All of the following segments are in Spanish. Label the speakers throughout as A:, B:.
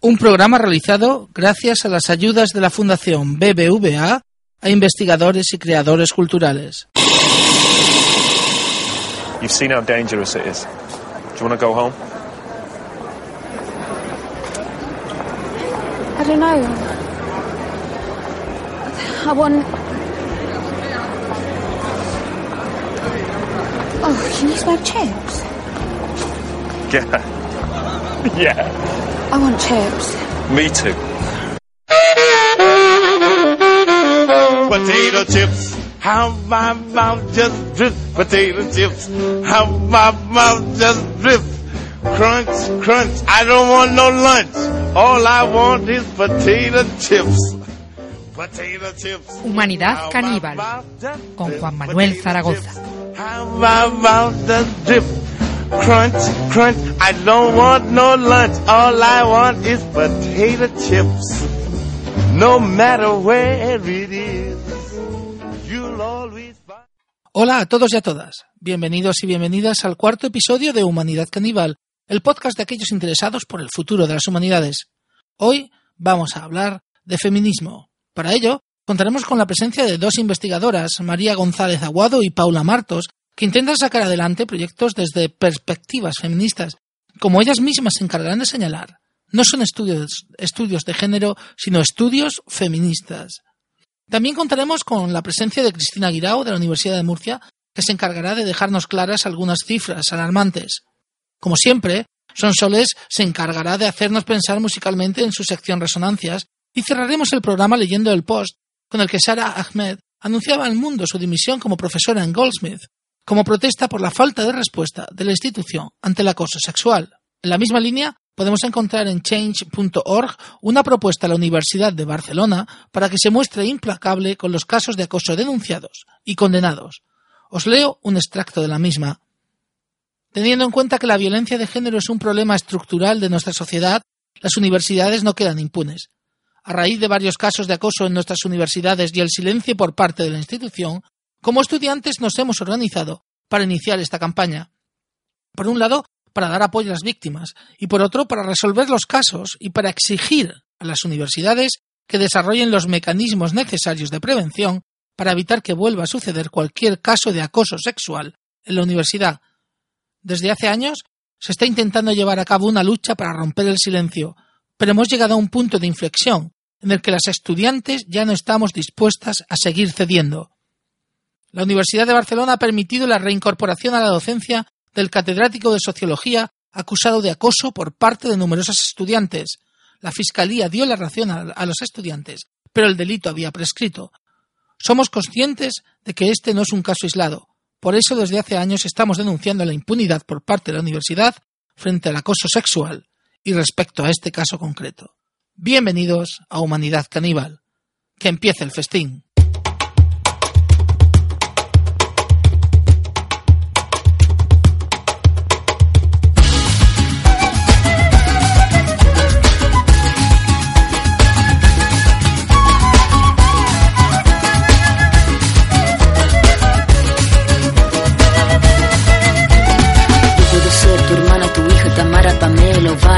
A: Un programa realizado gracias a las ayudas de la Fundación BBVA a investigadores y creadores culturales.
B: You've seen how dangerous it is. Do you want to go home?
C: I don't know. I want. Oh, can you smell chips?
B: Yeah. yeah.
C: I want chips.
B: Me too.
D: potato chips. How my mouth just drip. Potato chips. How my mouth just drip. Crunch, crunch. I don't want no lunch. All I want is potato chips. Potato chips.
E: Humanidad Caníbal, con Juan Manuel Zaragoza.
D: Crunch, crunch. I don't want no lunch. All I want is potato chips. No matter where it is. You'll always find...
A: Hola a todos y a todas. Bienvenidos y bienvenidas al cuarto episodio de Humanidad Caníbal, el podcast de aquellos interesados por el futuro de las humanidades. Hoy vamos a hablar de feminismo. Para ello, contaremos con la presencia de dos investigadoras, María González Aguado y Paula Martos, que intentan sacar adelante proyectos desde perspectivas feministas, como ellas mismas se encargarán de señalar. No son estudios, estudios de género, sino estudios feministas. También contaremos con la presencia de Cristina Guirao de la Universidad de Murcia, que se encargará de dejarnos claras algunas cifras alarmantes. Como siempre, Sonsoles se encargará de hacernos pensar musicalmente en su sección Resonancias y cerraremos el programa leyendo el post con el que Sara Ahmed anunciaba al mundo su dimisión como profesora en Goldsmith, como protesta por la falta de respuesta de la institución ante el acoso sexual. En la misma línea, podemos encontrar en change.org una propuesta a la Universidad de Barcelona para que se muestre implacable con los casos de acoso denunciados y condenados. Os leo un extracto de la misma. Teniendo en cuenta que la violencia de género es un problema estructural de nuestra sociedad, las universidades no quedan impunes. A raíz de varios casos de acoso en nuestras universidades y el silencio por parte de la institución, como estudiantes nos hemos organizado para iniciar esta campaña. Por un lado, para dar apoyo a las víctimas y por otro para resolver los casos y para exigir a las universidades que desarrollen los mecanismos necesarios de prevención para evitar que vuelva a suceder cualquier caso de acoso sexual en la universidad. Desde hace años se está intentando llevar a cabo una lucha para romper el silencio, pero hemos llegado a un punto de inflexión en el que las estudiantes ya no estamos dispuestas a seguir cediendo. La Universidad de Barcelona ha permitido la reincorporación a la docencia del catedrático de Sociología acusado de acoso por parte de numerosos estudiantes. La Fiscalía dio la razón a los estudiantes, pero el delito había prescrito. Somos conscientes de que este no es un caso aislado. Por eso desde hace años estamos denunciando la impunidad por parte de la universidad frente al acoso sexual y respecto a este caso concreto. Bienvenidos a Humanidad Caníbal. Que empiece el festín.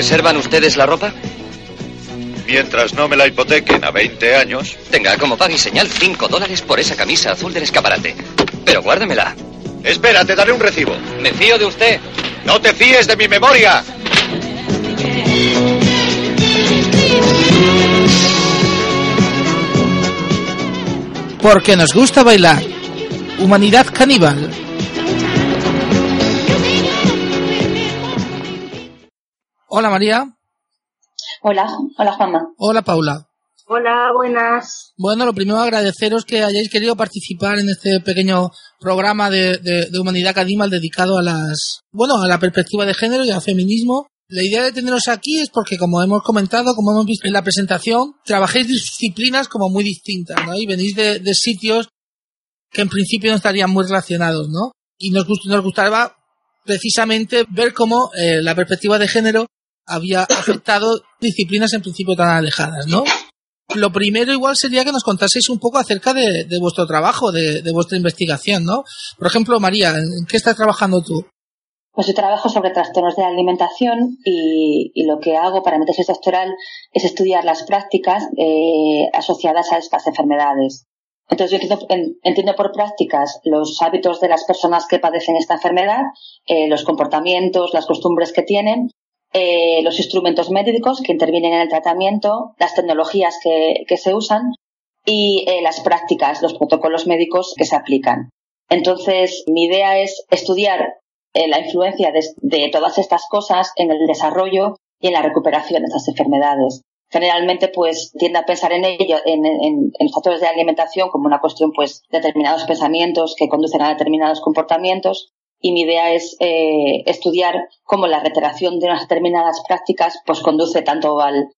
F: ¿Reservan ustedes la ropa?
G: Mientras no me la hipotequen a 20 años,
F: Tenga, como pague y señal, 5 dólares por esa camisa azul del escaparate. Pero guárdemela.
G: espera, te daré un recibo.
F: Me fío de usted.
G: No te fíes de mi memoria.
A: Porque nos gusta bailar. Humanidad caníbal. Hola María.
H: Hola, hola Juanma.
A: Hola Paula.
H: Hola, buenas.
A: Bueno, lo primero agradeceros que hayáis querido participar en este pequeño programa de, de- de Humanidad Caníbal dedicado a las, bueno, a la perspectiva de género y al feminismo. La idea de teneros aquí es porque, como hemos comentado, como hemos visto en la presentación, trabajáis disciplinas como muy distintas, ¿no? Y venís de, de sitios que en principio no estarían muy relacionados, ¿no? Y nos, gust- nos gustaba precisamente ver cómo eh, la perspectiva de género había afectado disciplinas en principio tan alejadas, ¿no? Lo primero igual sería que nos contaseis un poco acerca de, vuestro trabajo, de, vuestra investigación, ¿no? Por ejemplo, María, ¿en qué estás trabajando tú?
H: Pues yo trabajo sobre trastornos de alimentación y, lo que hago para mi tesis doctoral es estudiar las prácticas eh, asociadas a estas enfermedades. Entonces yo entiendo, en- entiendo por prácticas los hábitos de las personas que padecen esta enfermedad, eh, los comportamientos, las costumbres que tienen, eh, los instrumentos médicos que intervienen en el tratamiento, las tecnologías que, que se usan y eh, las prácticas, los protocolos médicos que se aplican. Entonces, mi idea es estudiar eh, la influencia de, todas estas cosas en el desarrollo y en la recuperación de estas enfermedades. Generalmente, pues, tiende a pensar en ello, en, en, factores de alimentación como una cuestión, pues, de determinados pensamientos que conducen a determinados comportamientos. Y mi idea es eh, estudiar cómo la reiteración de unas determinadas prácticas, pues, conduce tanto al,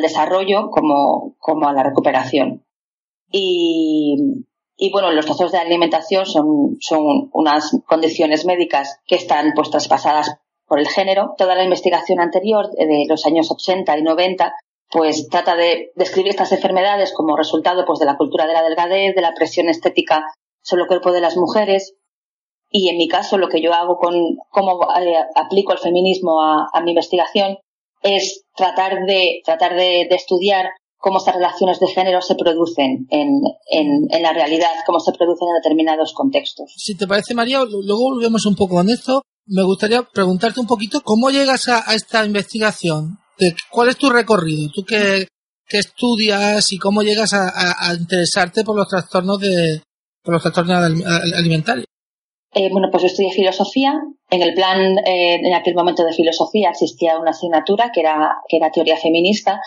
H: desarrollo como, a la recuperación. Y, y bueno, los trastornos de alimentación son, son unas condiciones médicas que están pues traspasadas por el género. Toda la investigación anterior eh, de los años 80 y 90 pues trata de describir estas enfermedades como resultado pues de la cultura de la delgadez, de la presión estética sobre el cuerpo de las mujeres. Y en mi caso lo que yo hago con cómo eh, aplico el feminismo a, mi investigación es tratar de tratar de, de estudiar cómo estas relaciones de género se producen en, en, en, la realidad, cómo se producen en determinados contextos.
A: Si te parece, María, luego volvemos un poco con esto. Me gustaría preguntarte un poquito cómo llegas a, esta investigación. ¿Cuál es tu recorrido? ¿Tú qué, qué estudias y cómo llegas a, a, interesarte por los trastornos de por los trastornos alimentarios?
H: Eh, bueno, pues yo estudié filosofía. En el plan, eh, en aquel momento de filosofía existía una asignatura que era, que era teoría feminista.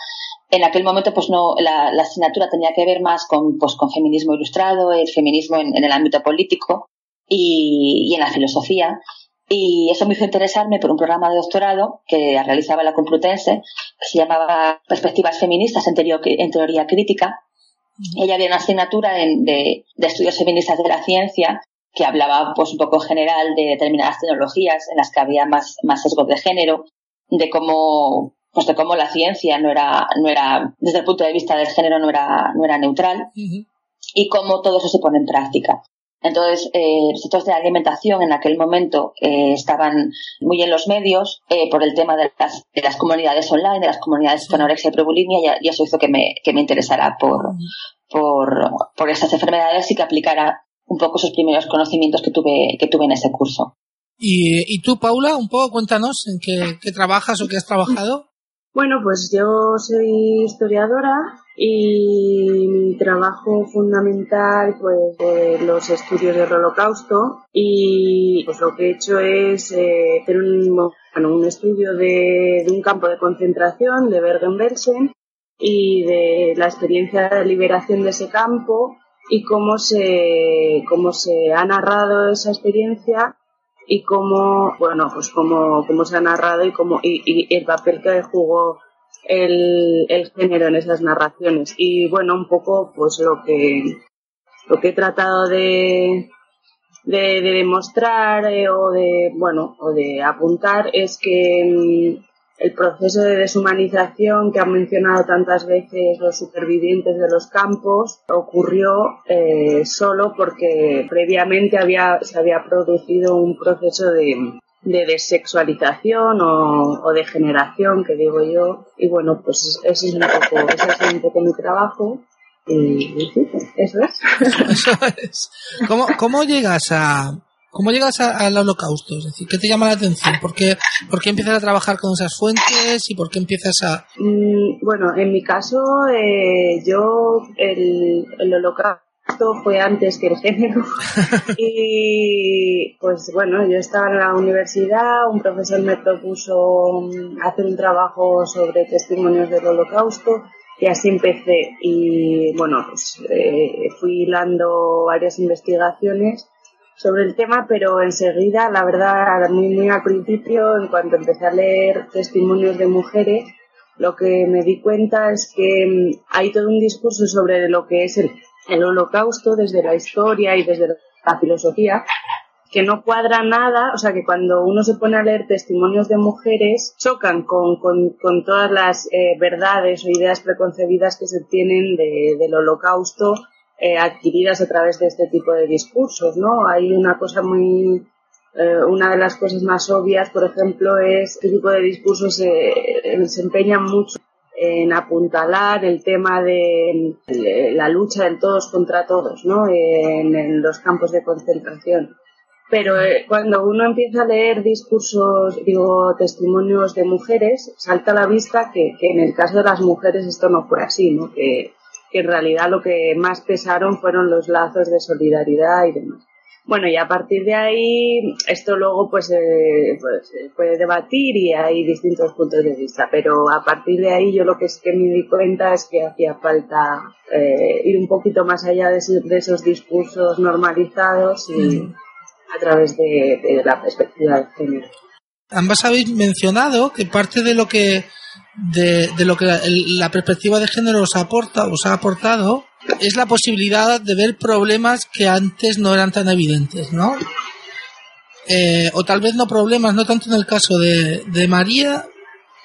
H: En aquel momento, pues no, la, asignatura tenía que ver más con, pues, con feminismo ilustrado, el feminismo en, el ámbito político y, y, en la filosofía. Y eso me hizo interesarme por un programa de doctorado que realizaba la Complutense, que se llamaba Perspectivas Feministas en Teoría, en teoría Crítica. Ella había una asignatura de, de, estudios feministas de la ciencia que hablaba pues un poco general de determinadas tecnologías en las que había más, más sesgo de género, de cómo pues de cómo la ciencia no era, no era, desde el punto de vista del género no era, no era neutral y cómo todo eso se pone en práctica. Entonces, eh, los sectores de alimentación en aquel momento eh, estaban muy en los medios eh, por el tema de las, de las, comunidades online, de las comunidades con anorexia y prebulimia, y, eso hizo que me, que me interesara por, por, por estas enfermedades y que aplicara un poco esos primeros conocimientos que tuve, que tuve en ese curso.
A: ¿Y, y tú, Paula, un poco cuéntanos en qué, qué trabajas o qué has trabajado?
I: Bueno, pues yo soy historiadora y mi trabajo fundamental pues eh, los estudios del holocausto y pues lo que he hecho es eh, hacer un, bueno, un estudio de, de, un campo de concentración de Bergen-Belsen y de la experiencia de liberación de ese campo y cómo se, cómo se ha narrado esa experiencia y cómo, bueno, pues cómo, cómo se ha narrado y cómo, y, el papel que jugó el, el género en esas narraciones. Y bueno, un poco pues lo que, lo que he tratado de, de, demostrar eh, o de, bueno, o de apuntar es que mm, el proceso de deshumanización que han mencionado tantas veces los supervivientes de los campos ocurrió eh, solo porque previamente había, se había producido un proceso de, de desexualización o, de generación, que digo yo. Y bueno, pues ese es un poco, ese es un poco mi trabajo. Y, eso es.
A: Eso es. ¿Cómo, ¿Cómo llegas a, ¿Cómo llegas al holocausto? Es decir, ¿qué te llama la atención? ¿Por qué, ¿Por qué empiezas a trabajar con esas fuentes y por qué empiezas a...?
I: Mm, bueno, en mi caso, eh, yo, el, el holocausto fue antes que el género. y pues bueno, yo estaba en la universidad, un profesor me propuso mm, hacer un trabajo sobre testimonios del holocausto y así empecé. Y bueno, pues eh, fui hilando varias investigaciones sobre el tema, pero enseguida, la verdad, muy, muy al principio, en cuanto empecé a leer testimonios de mujeres, lo que me di cuenta es que mm, hay todo un discurso sobre lo que es el, holocausto desde la historia y desde la filosofía, que no cuadra nada, o sea que cuando uno se pone a leer testimonios de mujeres, chocan con, con, todas las eh, verdades o ideas preconcebidas que se tienen del holocausto eh, adquiridas a través de este tipo de discursos, ¿no? Hay una cosa muy, eh, una de las cosas más obvias, por ejemplo, es este tipo de discursos se, se empeñan mucho en apuntalar el tema de, la lucha del todos contra todos, ¿no? En, los campos de concentración. Pero eh, cuando uno empieza a leer discursos, digo, testimonios de mujeres, salta a la vista que, que en el caso de las mujeres esto no fue así, ¿no? Que, que en realidad lo que más pesaron fueron los lazos de solidaridad y demás. Bueno, y a partir de ahí, esto luego pues, eh, pues se puede debatir y hay distintos puntos de vista, pero a partir de ahí yo lo que es que me di cuenta es que hacía falta eh, ir un poquito más allá de, esos discursos normalizados y mm. a través de, de la perspectiva de género.
A: Ambas habéis mencionado que parte de lo que de, de lo que la, perspectiva de género os aporta, os ha aportado, es la posibilidad de ver problemas que antes no eran tan evidentes, ¿no? Eh, o tal vez no problemas, no tanto en el caso de, de María,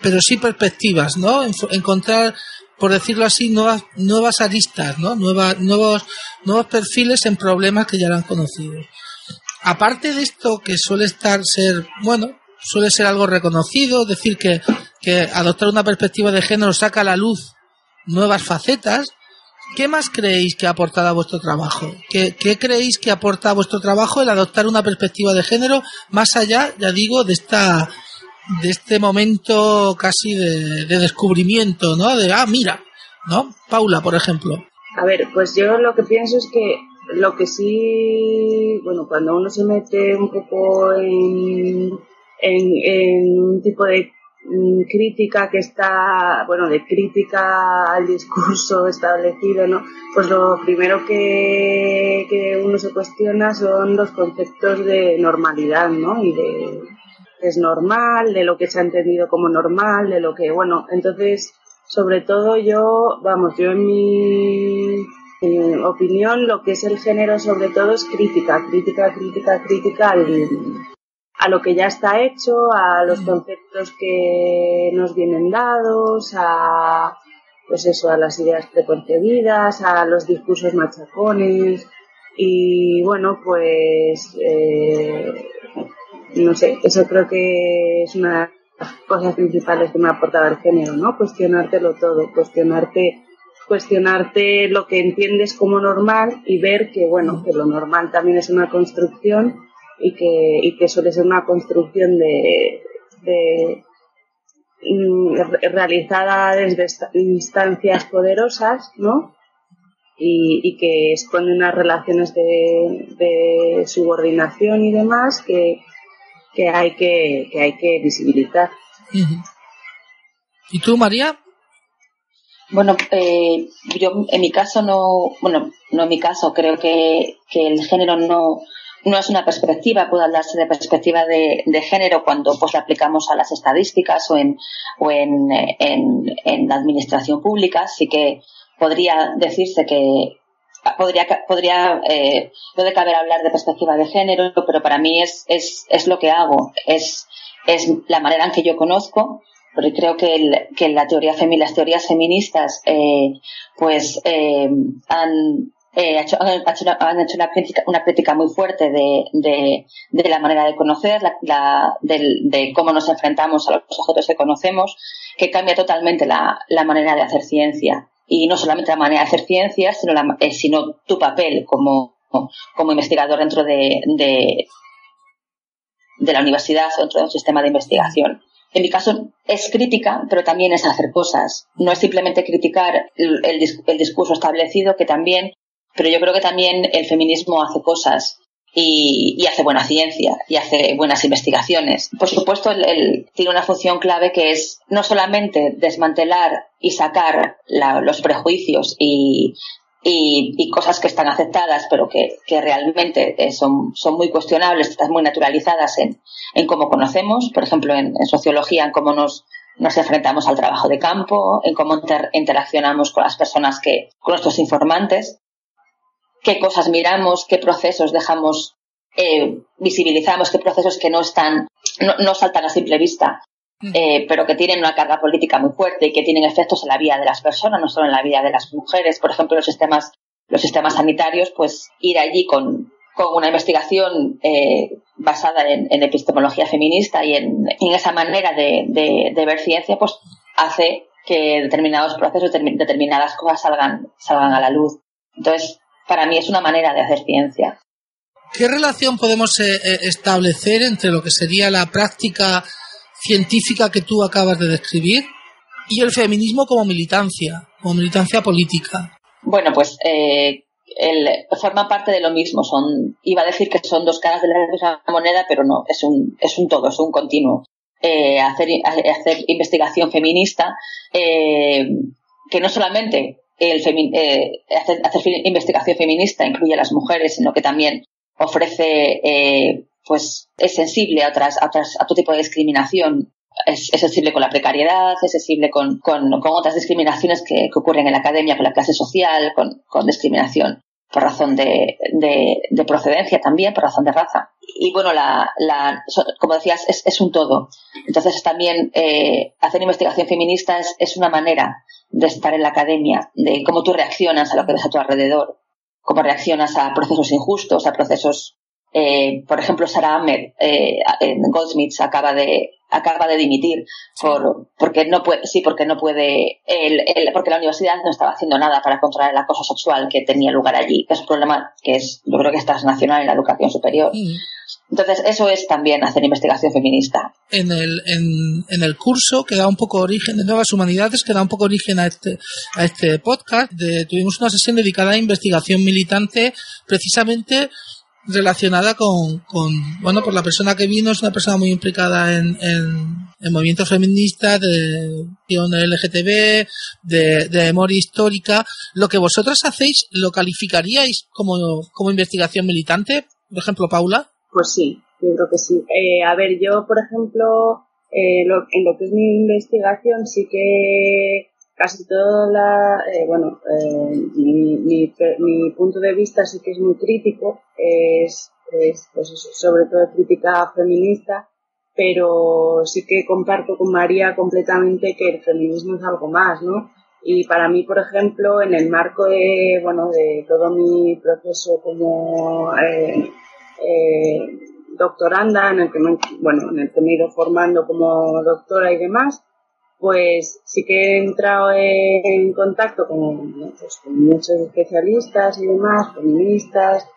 A: pero sí perspectivas, ¿no? encontrar, por decirlo así, nuevas, nuevas aristas, ¿no? Nuevas, nuevos, nuevos perfiles en problemas que ya eran conocidos. Aparte de esto, que suele estar ser, bueno, suele ser algo reconocido, decir que, que adoptar una perspectiva de género saca a la luz nuevas facetas. ¿Qué más creéis que ha aportado a vuestro trabajo? ¿Qué, ¿Qué, creéis que aporta a vuestro trabajo el adoptar una perspectiva de género más allá, ya digo, de esta de este momento casi de, de descubrimiento, ¿no? De ah, mira, ¿no? Paula, por ejemplo.
I: A ver, pues yo lo que pienso es que lo que sí, bueno, cuando uno se mete un poco en, en, un tipo de crítica que está, bueno, de crítica al discurso establecido, ¿no? Pues lo primero que, que uno se cuestiona son los conceptos de normalidad, ¿no? Y de es normal, de lo que se ha entendido como normal, de lo que, bueno, entonces, sobre todo yo, vamos, yo en mi opinión, lo que es el género sobre todo es crítica, crítica, crítica, crítica a lo que ya está hecho, a los conceptos que nos vienen dados, a pues eso, a las ideas preconcebidas, a los discursos machacones. Y bueno, pues eh, no sé, eso creo que es una de las cosas principales que me ha aportado el género, ¿no? Cuestionártelo todo, cuestionarte cuestionarte lo que entiendes como normal y ver que, bueno, que lo normal también es una construcción y que, y que suele ser una construcción de, de mm, realizada desde instancias poderosas, ¿no? Y, y, que expone unas relaciones de, de subordinación y demás que, que hay que, que hay que visibilizar.
A: ¿Y tú, María?
H: Bueno, eh, yo en mi caso no, bueno, no en mi caso, creo que, que el género no, no es una perspectiva, puede hablarse de perspectiva de, de, género cuando pues la aplicamos a las estadísticas o en, o en, en, en la administración pública, sí que podría decirse que podría, podría eh, puede caber hablar de perspectiva de género, pero para mí es, es, es lo que hago, es, es la manera en que yo conozco porque creo que, el, que la teoría las teorías feministas eh, pues eh, han, eh, hecho, han, hecho, una, crítica, una crítica muy fuerte de, de, la manera de conocer, la, la, de, de, cómo nos enfrentamos a los objetos que conocemos, que cambia totalmente la, la manera de hacer ciencia. Y no solamente la manera de hacer ciencia, sino, la, eh, sino tu papel como, como investigador dentro de, de, de la universidad o dentro de un sistema de investigación. En mi caso es crítica, pero también es hacer cosas. No es simplemente criticar el, el, discurso establecido, que también, pero yo creo que también el feminismo hace cosas y, hace buena ciencia y hace buenas investigaciones. Por supuesto, él, tiene una función clave que es no solamente desmantelar y sacar los prejuicios y y, cosas que están aceptadas pero que, que realmente eh, son, son muy cuestionables, están muy naturalizadas en, en cómo conocemos, por ejemplo en, sociología, en cómo nos, nos enfrentamos al trabajo de campo, en cómo interaccionamos con las personas que, con nuestros informantes, qué cosas miramos, qué procesos dejamos, eh, visibilizamos, qué procesos que no están, no, no saltan a simple vista eh, pero que tienen una carga política muy fuerte y que tienen efectos en la vida de las personas, no solo en la vida de las mujeres. Por ejemplo, los sistemas, los sistemas sanitarios, pues ir allí con, con una investigación eh, basada en, en, epistemología feminista y en, en esa manera de, de, de, ver ciencia, pues hace que determinados procesos, determinadas cosas salgan, salgan a la luz. Entonces, para mí es una manera de hacer ciencia.
A: ¿Qué relación podemos eh, establecer entre lo que sería la práctica científica que tú acabas de describir y el feminismo como militancia, como militancia política.
H: Bueno, pues eh, el, forma parte de lo mismo. Son, iba a decir que son dos caras de la misma moneda, pero no, es un, es un todo, es un continuo. Eh, hacer, hacer investigación feminista, eh, que no solamente el eh, hacer, hacer, investigación feminista incluye a las mujeres, sino que también ofrece eh, pues es sensible a otras, a otras, a otro tipo de discriminación. Es, es sensible con la precariedad, es sensible con, con, con otras discriminaciones que, que, ocurren en la academia, con la clase social, con, con discriminación por razón de, de, de, procedencia también, por razón de raza. Y bueno, la, la, como decías, es, es un todo. Entonces también eh, hacer investigación feminista es, es una manera de estar en la academia, de cómo tú reaccionas a lo que ves a tu alrededor, cómo reaccionas a procesos injustos, a procesos eh, por ejemplo, Sarah Ahmed eh, en Goldsmiths acaba de acaba de dimitir por porque no puede sí porque no puede el, el, porque la universidad no estaba haciendo nada para controlar el acoso sexual que tenía lugar allí que es un problema que es yo creo que es transnacional en la educación superior Entonces, eso es también hacer investigación feminista.
A: En el, en, el curso que da un poco origen de Nuevas Humanidades, que da un poco origen a este, a este podcast, de, tuvimos una sesión dedicada a investigación militante precisamente relacionada con, con, bueno, pues la persona que vino es una persona muy implicada en, en, en movimientos feministas, de LGTB, de, de memoria histórica. Lo que vosotras hacéis, ¿lo calificaríais como, como investigación militante? Por ejemplo, Paula.
I: Pues sí, yo creo que sí. Eh, a ver, yo, por ejemplo, eh, lo, en lo que es mi investigación sí que casi toda la, eh, bueno, eh, mi, mi, mi, punto de vista sí que es muy crítico, es, es pues sobre todo crítica feminista, pero sí que comparto con María completamente que el feminismo es algo más, ¿no? Y para mí, por ejemplo, en el marco de, bueno, de todo mi proceso como eh, eh, doctoranda, en el que me, bueno, en el que me he ido formando como doctora y demás, pues sí que he entrado en contacto con, pues, muchos especialistas y demás, feministas,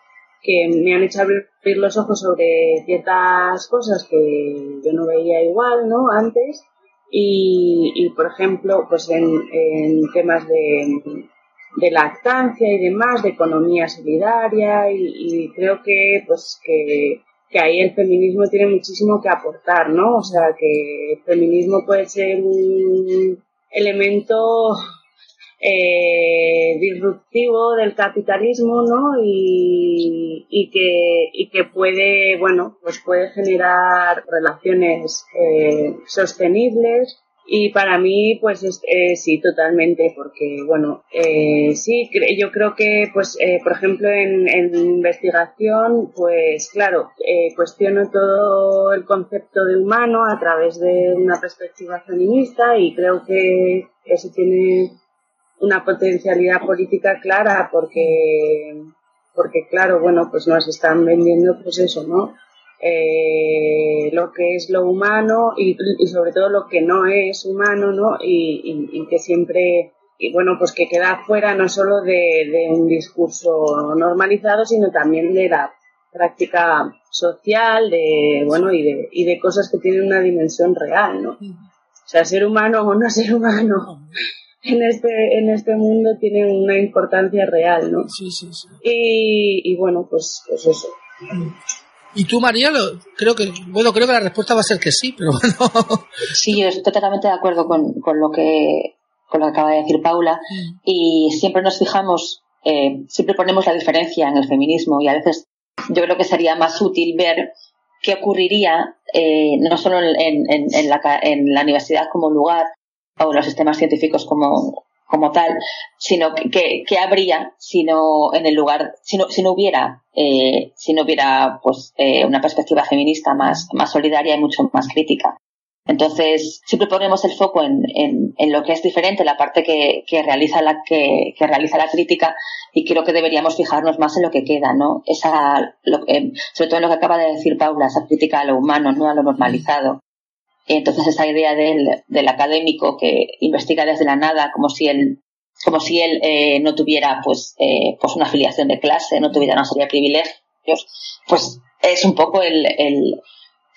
I: que me han hecho abrir los ojos sobre ciertas cosas que yo no veía igual, ¿no? Antes. Y, por ejemplo, pues en temas de, de lactancia y demás, de economía solidaria y, y creo que pues que que ahí el feminismo tiene muchísimo que aportar, ¿no? O sea, que el feminismo puede ser un elemento eh, disruptivo del capitalismo, ¿no? Y, y, que, y que puede, bueno, pues puede generar relaciones eh, sostenibles y para mí, pues eh, sí, totalmente, porque, bueno, eh, sí, yo creo que, pues, eh, por ejemplo, en, en, investigación, pues, claro, eh, cuestiono todo el concepto de humano a través de una perspectiva feminista y creo que eso tiene una potencialidad política clara porque, porque, claro, bueno, pues nos están vendiendo, pues eso, ¿no? Eh, lo que es lo humano y, y, sobre todo lo que no es humano, ¿no? Y, y, y, que siempre, y bueno, pues que queda fuera no solo de, de, un discurso normalizado, sino también de la práctica social, de, bueno, y de, y de cosas que tienen una dimensión real, ¿no? O sea, ser humano o no ser humano en este, en este mundo tiene una importancia real, ¿no?
A: Sí, sí, sí.
I: Y, y bueno, pues, pues eso.
A: ¿Y tú, María? Lo, creo que, bueno, creo que la respuesta va a ser que sí, pero bueno.
H: Sí, yo estoy totalmente de acuerdo con, con lo que con lo que acaba de decir Paula mm. y siempre nos fijamos, eh, siempre ponemos la diferencia en el feminismo y a veces yo creo que sería más útil ver qué ocurriría eh, no solo en, en, en, la, en la universidad como lugar o en los sistemas científicos como, como tal, sino que, que, habría si no en el lugar, si no, si no hubiera, eh, si no hubiera pues eh, una perspectiva feminista más, más solidaria y mucho más crítica. Entonces, siempre ponemos el foco en, en, lo que es diferente, la parte que, que realiza la, que, que, realiza la crítica, y creo que deberíamos fijarnos más en lo que queda, ¿no? Esa, lo, eh, sobre todo en lo que acaba de decir Paula, esa crítica a lo humano, no a lo normalizado. Entonces esa idea del, del académico que investiga desde la nada como si él como si él eh, no tuviera pues eh, pues una afiliación de clase, no tuviera una serie de privilegios, pues es un poco el, el,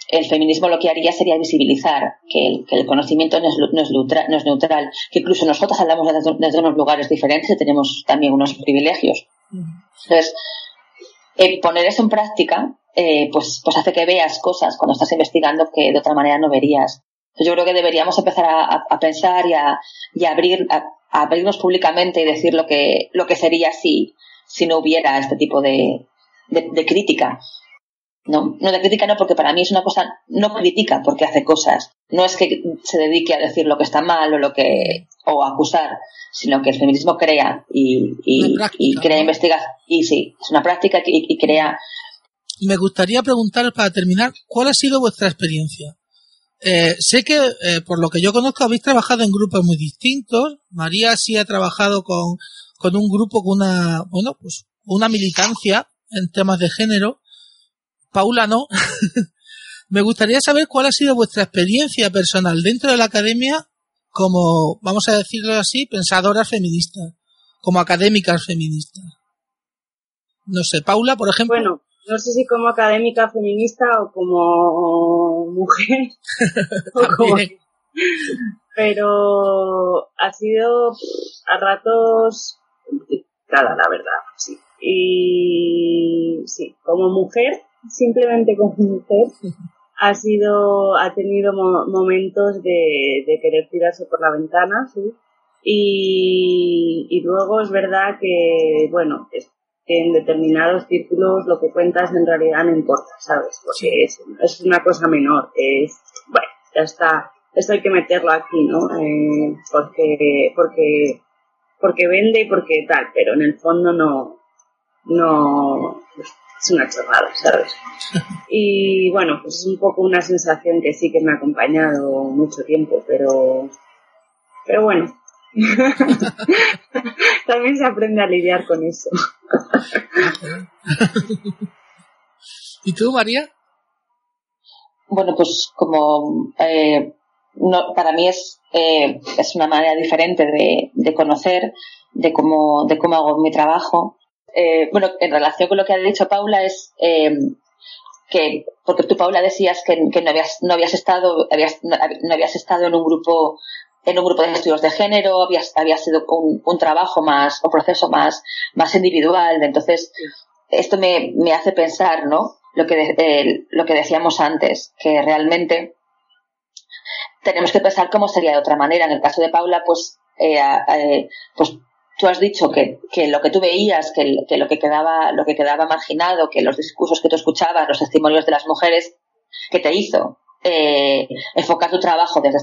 H: el feminismo lo que haría sería visibilizar que el, que el conocimiento no es, no, es neutral, no es neutral, que incluso nosotros hablamos desde, desde unos lugares diferentes y tenemos también unos privilegios. Entonces, eh, poner eso en práctica eh, pues, pues hace que veas cosas cuando estás investigando que de otra manera no verías. Yo creo que deberíamos empezar a, a pensar y a, y a abrir, a, a, abrirnos públicamente y decir lo que, lo que sería si, si no hubiera este tipo de, de, de crítica. No, no de crítica no, porque para mí es una cosa, no crítica porque hace cosas. No es que se dedique a decir lo que está mal o lo que, o a acusar, sino que el feminismo crea y, y, práctica, y crea ¿no? investigación. Y sí, es una práctica y, y crea
A: me gustaría preguntar para terminar, ¿cuál ha sido vuestra experiencia? Eh, sé que, eh, por lo que yo conozco, habéis trabajado en grupos muy distintos. María sí ha trabajado con, con un grupo con una, bueno, pues una militancia en temas de género. Paula no. Me gustaría saber cuál ha sido vuestra experiencia personal dentro de la academia como, vamos a decirlo así, pensadoras feministas, como académicas feministas. No sé, Paula, por ejemplo.
I: Bueno, no sé si como académica feminista o como mujer. pero ha sido a ratos complicada, la verdad, sí. Y sí, como mujer, simplemente como mujer, ha sido, ha tenido momentos de, de, querer tirarse por la ventana, sí. Y, y luego es verdad que, bueno, es, que en determinados círculos lo que cuentas en realidad no importa, ¿sabes? Porque es, es una cosa menor, es, bueno, ya está, esto hay que meterlo aquí, ¿no? Eh, porque, porque, porque vende y porque tal, pero en el fondo no, no, es una chorrada, ¿sabes? Y bueno, pues es un poco una sensación que sí que me ha acompañado mucho tiempo, pero, pero bueno, también se aprende a lidiar con eso.
A: ¿Y tú, María?
H: Bueno, pues como eh, no, para mí es, eh, es una manera diferente de, de, conocer, de cómo, de cómo hago mi trabajo eh, bueno, en relación con lo que ha dicho Paula, es eh, que, porque tú, Paula, decías que, no, habías, no habías estado, habías, no, habías estado en un grupo en un grupo de estudios de género, había, había sido un, un, trabajo más, un proceso más, más individual. Entonces, esto me, me hace pensar, ¿no? Lo que, eh, lo que decíamos antes, que realmente tenemos que pensar cómo sería de otra manera. En el caso de Paula, pues, eh, eh, pues tú has dicho que, que, lo que tú veías, que, que, lo que quedaba, lo que quedaba marginado, que los discursos que tú escuchabas, los testimonios de las mujeres, que te hizo eh, enfocar tu trabajo desde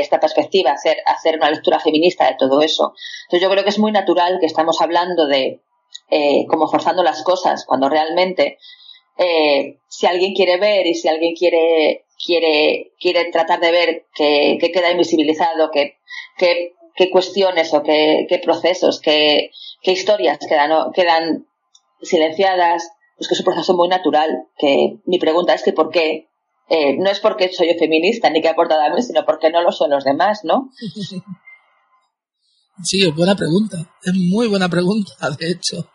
H: esta, perspectiva, hacer, una lectura feminista de todo eso. Entonces yo creo que es muy natural que estamos hablando de eh, como forzando las cosas, cuando realmente eh, si alguien quiere ver y si alguien quiere quiere quiere tratar de ver que, que queda invisibilizado, que, que cuestiones o qué, procesos, qué, historias quedan, quedan silenciadas, pues que es un proceso muy natural. Que mi pregunta es que por qué, eh, no es porque soy yo feminista ni que aportado a mí, sino porque no lo son los demás, ¿no?
A: Sí, es buena pregunta. Es muy buena pregunta, de hecho.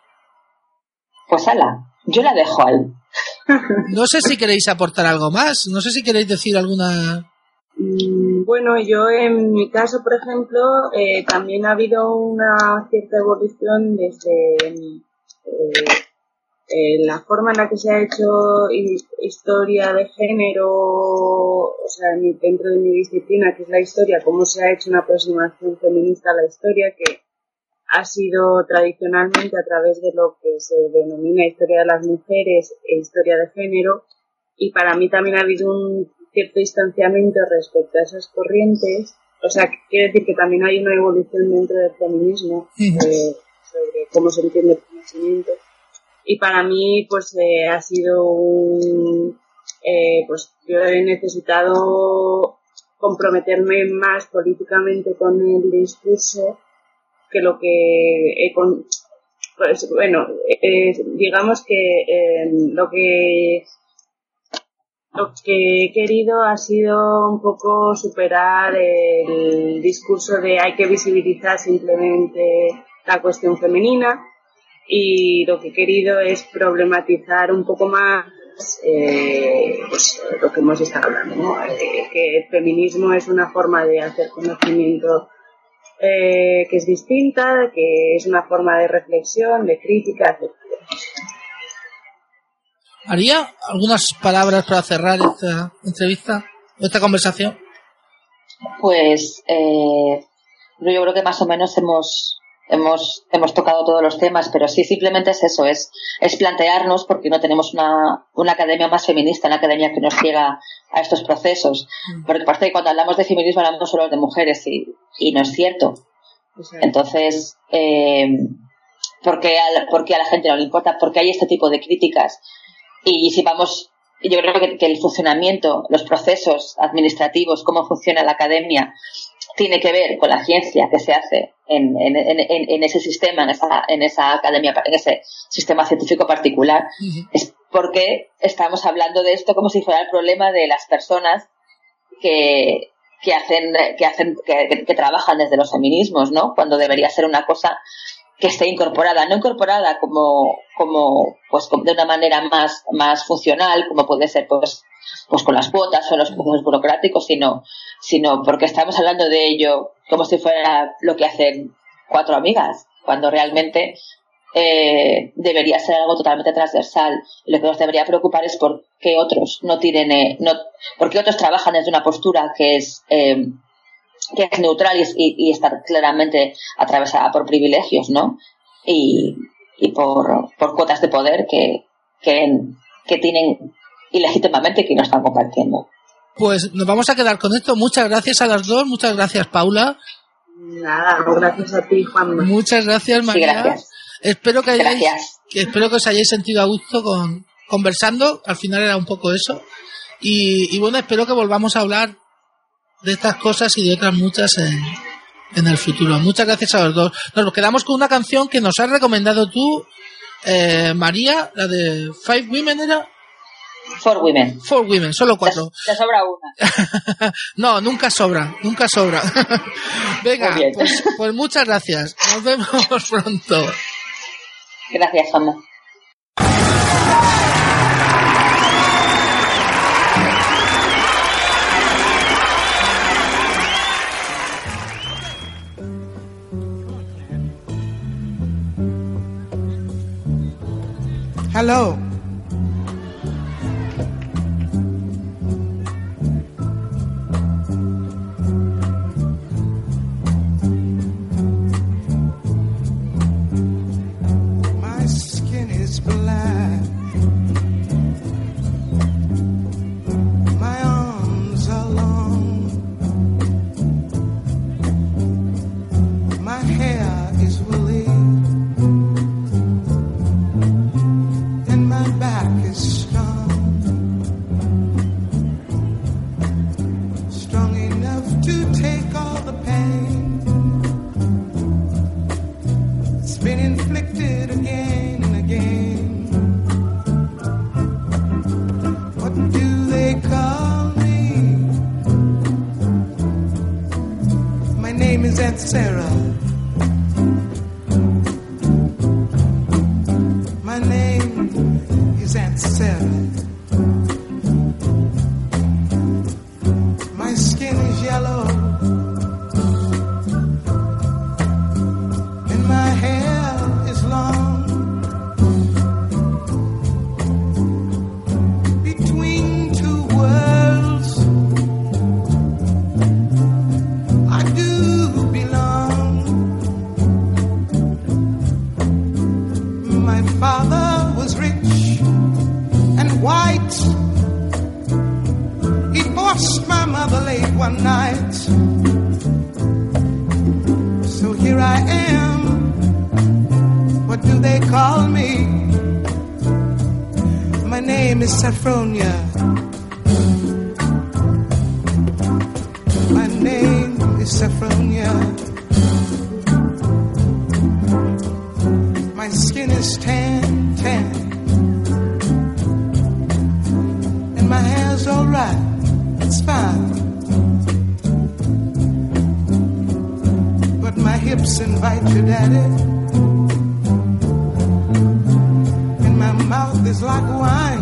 H: Pues ala, yo la dejo ahí.
A: No sé si queréis aportar algo más, no sé si queréis decir alguna
I: Mm, bueno, yo en mi caso, por ejemplo, eh, también ha habido una cierta evolución desde eh, eh, la forma en la que se ha hecho historia de género, o sea, dentro de mi disciplina, que es la historia, cómo se ha hecho una aproximación feminista a la historia, que ha sido tradicionalmente a través de lo que se denomina historia de las mujeres e historia de género, y para mí también ha habido un cierto distanciamiento respecto a esas corrientes. O sea, quiere decir que también hay una evolución dentro del feminismo eh, sobre cómo se entiende el conocimiento. Y para mí, pues, eh, ha sido un, eh, pues, yo he necesitado comprometerme más políticamente con el discurso que lo que he con, pues bueno, digamos que lo que lo que he querido ha sido un poco superar el discurso de hay que visibilizar simplemente la cuestión femenina y lo que he querido es problematizar un poco más eh, pues, lo que hemos estado hablando, ¿no? Eh, que el feminismo es una forma de hacer conocimiento eh, que es distinta, que es una forma de reflexión, de crítica, etc.
A: ¿Haría algunas palabras para cerrar esta entrevista, esta conversación?
H: Pues eh, yo creo que más o menos hemos, hemos, hemos tocado todos los temas, pero sí, simplemente es eso, es, es plantearnos, porque no tenemos una, una academia más feminista, una academia que nos llega a estos procesos. Mm. Porque parece que cuando hablamos de feminismo hablamos solo de mujeres y, y no es cierto. Entonces, eh, ¿por, qué a, ¿por qué a la gente no le importa? ¿Por qué hay este tipo de críticas? Y si vamos, yo creo que, que el funcionamiento, los procesos administrativos, cómo funciona la academia, tiene que ver con la ciencia que se hace en, en, en, en ese sistema, en esa, en esa academia, en ese sistema científico particular. Es porque estamos hablando de esto como si fuera el problema de las personas que, que hacen, que hacen, que, que, trabajan desde los feminismos, ¿no? Cuando debería ser una cosa que esté incorporada, no incorporada como, como, pues de una manera más, más funcional, como puede ser, pues, pues con las cuotas o los procesos burocráticos, sino, sino porque estamos hablando de ello como si fuera lo que hacen cuatro amigas, cuando realmente eh, debería ser algo totalmente transversal. Lo que nos debería preocupar es por qué otros no tienen, eh, no, otros trabajan desde una postura que es, eh, que es neutral y, y, está claramente atravesada por privilegios, ¿no? Y, y por, por cuotas de poder que, que, que tienen ilegítimamente que no están compartiendo.
A: Pues nos vamos a quedar con esto. Muchas gracias a las dos. Muchas gracias, Paula.
I: Nada, gracias a ti, Juan.
A: Muchas gracias, María.
H: Sí, gracias.
A: Espero que, hayáis, que espero que os hayáis sentido a gusto con conversando. Al final era un poco eso. Y, y, bueno, espero que volvamos a hablar de estas cosas y de otras muchas en, en el futuro. Muchas gracias a los dos. Nos quedamos con una canción que nos has recomendado tú, eh, María, la de Five Women era.
H: Four Women.
A: Four Women, solo cuatro.
H: Te, te sobra una.
A: no, nunca sobra, nunca sobra. Venga, pues, pues, muchas gracias. Nos vemos pronto.
H: Gracias, Ana.
J: Hello. My skin is tan, tan. And my hair's alright, it's fine. But my hips invite you, daddy. And my mouth is like wine.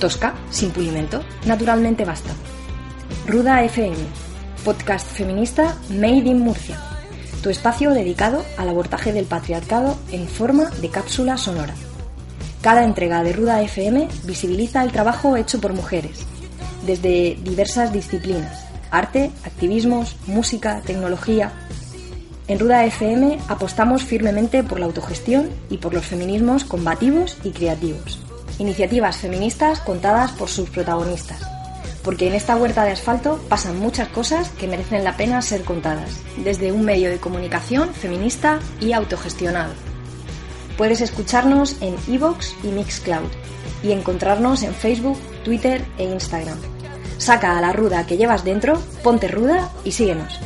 K: Tosca, sin pulimento, naturalmente basta. Ruda FM. Podcast feminista Made in Murcia. Tu espacio dedicado al abortaje del patriarcado en forma de cápsula sonora. Cada entrega de Ruda FM visibiliza el trabajo hecho por mujeres, desde diversas disciplinas, arte, activismos, música, tecnología. En Ruda FM apostamos firmemente por la autogestión y por los feminismos combativos y creativos. Iniciativas feministas contadas por sus protagonistas. Porque en esta huerta de asfalto pasan muchas cosas que merecen la pena ser contadas, desde un medio de comunicación feminista y autogestionado. Puedes escucharnos en iVoox y Mixcloud y encontrarnos en Facebook, Twitter e Instagram. Saca a la ruda que llevas dentro, ponte ruda y síguenos.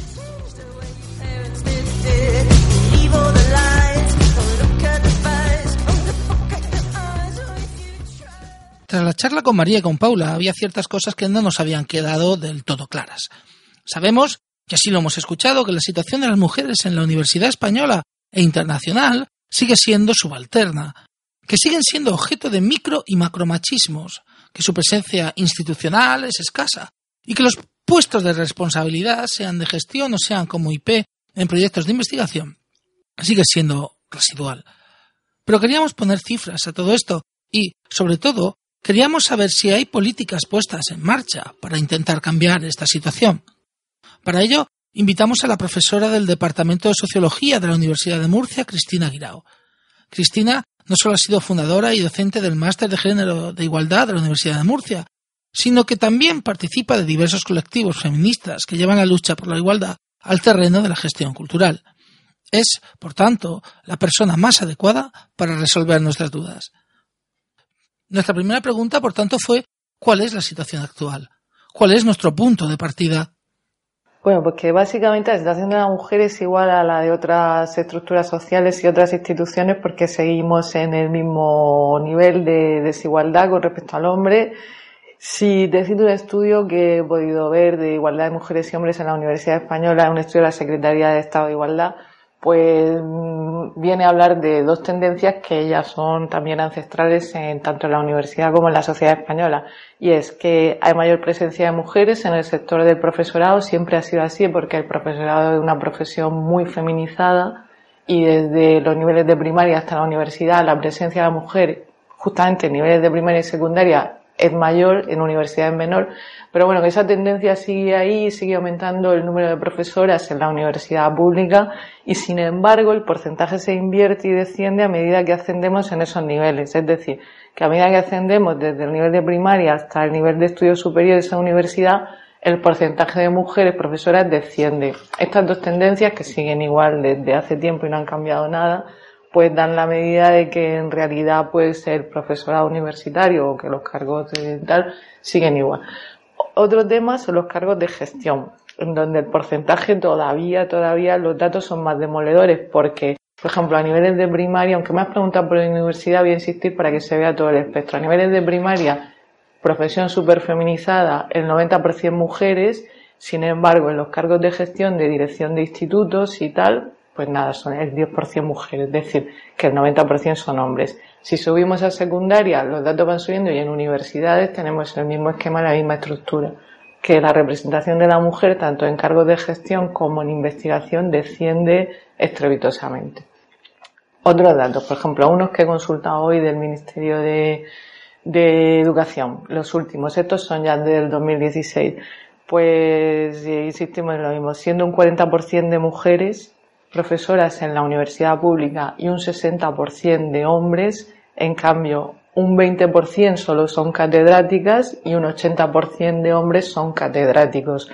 A: Tras la charla con María y con Paula había ciertas cosas que no nos habían quedado del todo claras. Sabemos, y así lo hemos escuchado, que la situación de las mujeres en la Universidad Española e internacional sigue siendo subalterna, que siguen siendo objeto de micro y macromachismos, que su presencia institucional es escasa y que los puestos de responsabilidad, sean de gestión o sean como IP en proyectos de investigación, sigue siendo residual. Pero queríamos poner cifras a todo esto y, sobre todo, queríamos saber si hay políticas puestas en marcha para intentar cambiar esta situación. Para ello, invitamos a la profesora del Departamento de Sociología de la Universidad de Murcia, Cristina Guirao. Cristina no solo ha sido fundadora y docente del Máster de Género de Igualdad de la Universidad de Murcia, sino que también participa de diversos colectivos feministas que llevan la lucha por la igualdad al terreno de la gestión cultural. Es, por tanto, la persona más adecuada para resolver nuestras dudas. Nuestra primera pregunta, por tanto, fue ¿cuál es la situación actual? ¿Cuál es nuestro punto de partida?
L: Bueno, pues que básicamente la situación de la mujer es igual a la de otras estructuras sociales y otras instituciones porque seguimos en el mismo nivel de desigualdad con respecto al hombre. Si decir un estudio que he podido ver de igualdad de mujeres y hombres en la Universidad Española, un estudio de la Secretaría de Estado de Igualdad, pues viene a hablar de dos tendencias que ya son también ancestrales en tanto en la universidad como en la sociedad española. Y es que hay mayor presencia de mujeres en el sector del profesorado, siempre ha sido así porque el profesorado es una profesión muy feminizada y desde los niveles de primaria hasta la universidad la presencia de la mujer justamente en niveles de primaria y secundaria es mayor, en universidades menor, pero bueno, que esa tendencia sigue ahí, sigue aumentando el número de profesoras en la universidad pública y sin embargo el porcentaje se invierte y desciende a medida que ascendemos en esos niveles. Es decir, que a medida que ascendemos desde el nivel de primaria hasta el nivel de estudios superiores en la universidad, el porcentaje de mujeres profesoras desciende. Estas dos tendencias, que siguen igual desde hace tiempo y no han cambiado nada, pues dan la medida de que en realidad pues el profesorado universitario o que los cargos de tal siguen igual. Otro tema son los cargos de gestión, en donde el porcentaje todavía, todavía los datos son más demoledores porque, por ejemplo, a niveles de primaria, aunque me has preguntado por la universidad, voy a insistir para que se vea todo el espectro. A niveles de primaria, profesión súper feminizada, el 90% mujeres, sin embargo, en los cargos de gestión de dirección de institutos y tal, pues nada, son el 10% mujeres, es decir, que el 90% son hombres. Si subimos a secundaria, los datos van subiendo y en universidades tenemos el mismo esquema, la misma estructura, que la representación de la mujer, tanto en cargos de gestión como en investigación, desciende estrepitosamente. Otros datos, por ejemplo, unos que he consultado hoy del Ministerio de, de Educación, los últimos, estos son ya del 2016. Pues insistimos en lo mismo, siendo un 40% de mujeres profesoras en la universidad pública y un 60% de hombres, en cambio un 20% solo son catedráticas y un 80% de hombres son catedráticos.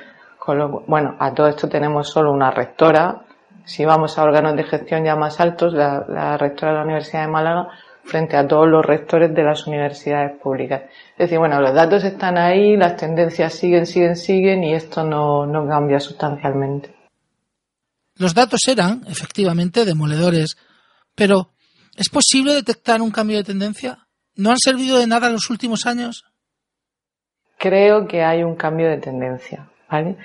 L: bueno, a todo esto tenemos solo una rectora. Si vamos a órganos de gestión ya más altos, la, rectora de la Universidad de Málaga frente a todos los rectores de las universidades públicas. Es decir, bueno, los datos están ahí, las tendencias siguen, siguen, siguen y esto no, no cambia sustancialmente.
A: Los datos eran, efectivamente, demoledores, pero ¿es posible detectar un cambio de tendencia? ¿No han servido de nada los últimos años?
L: Creo que hay un cambio de tendencia, ¿vale?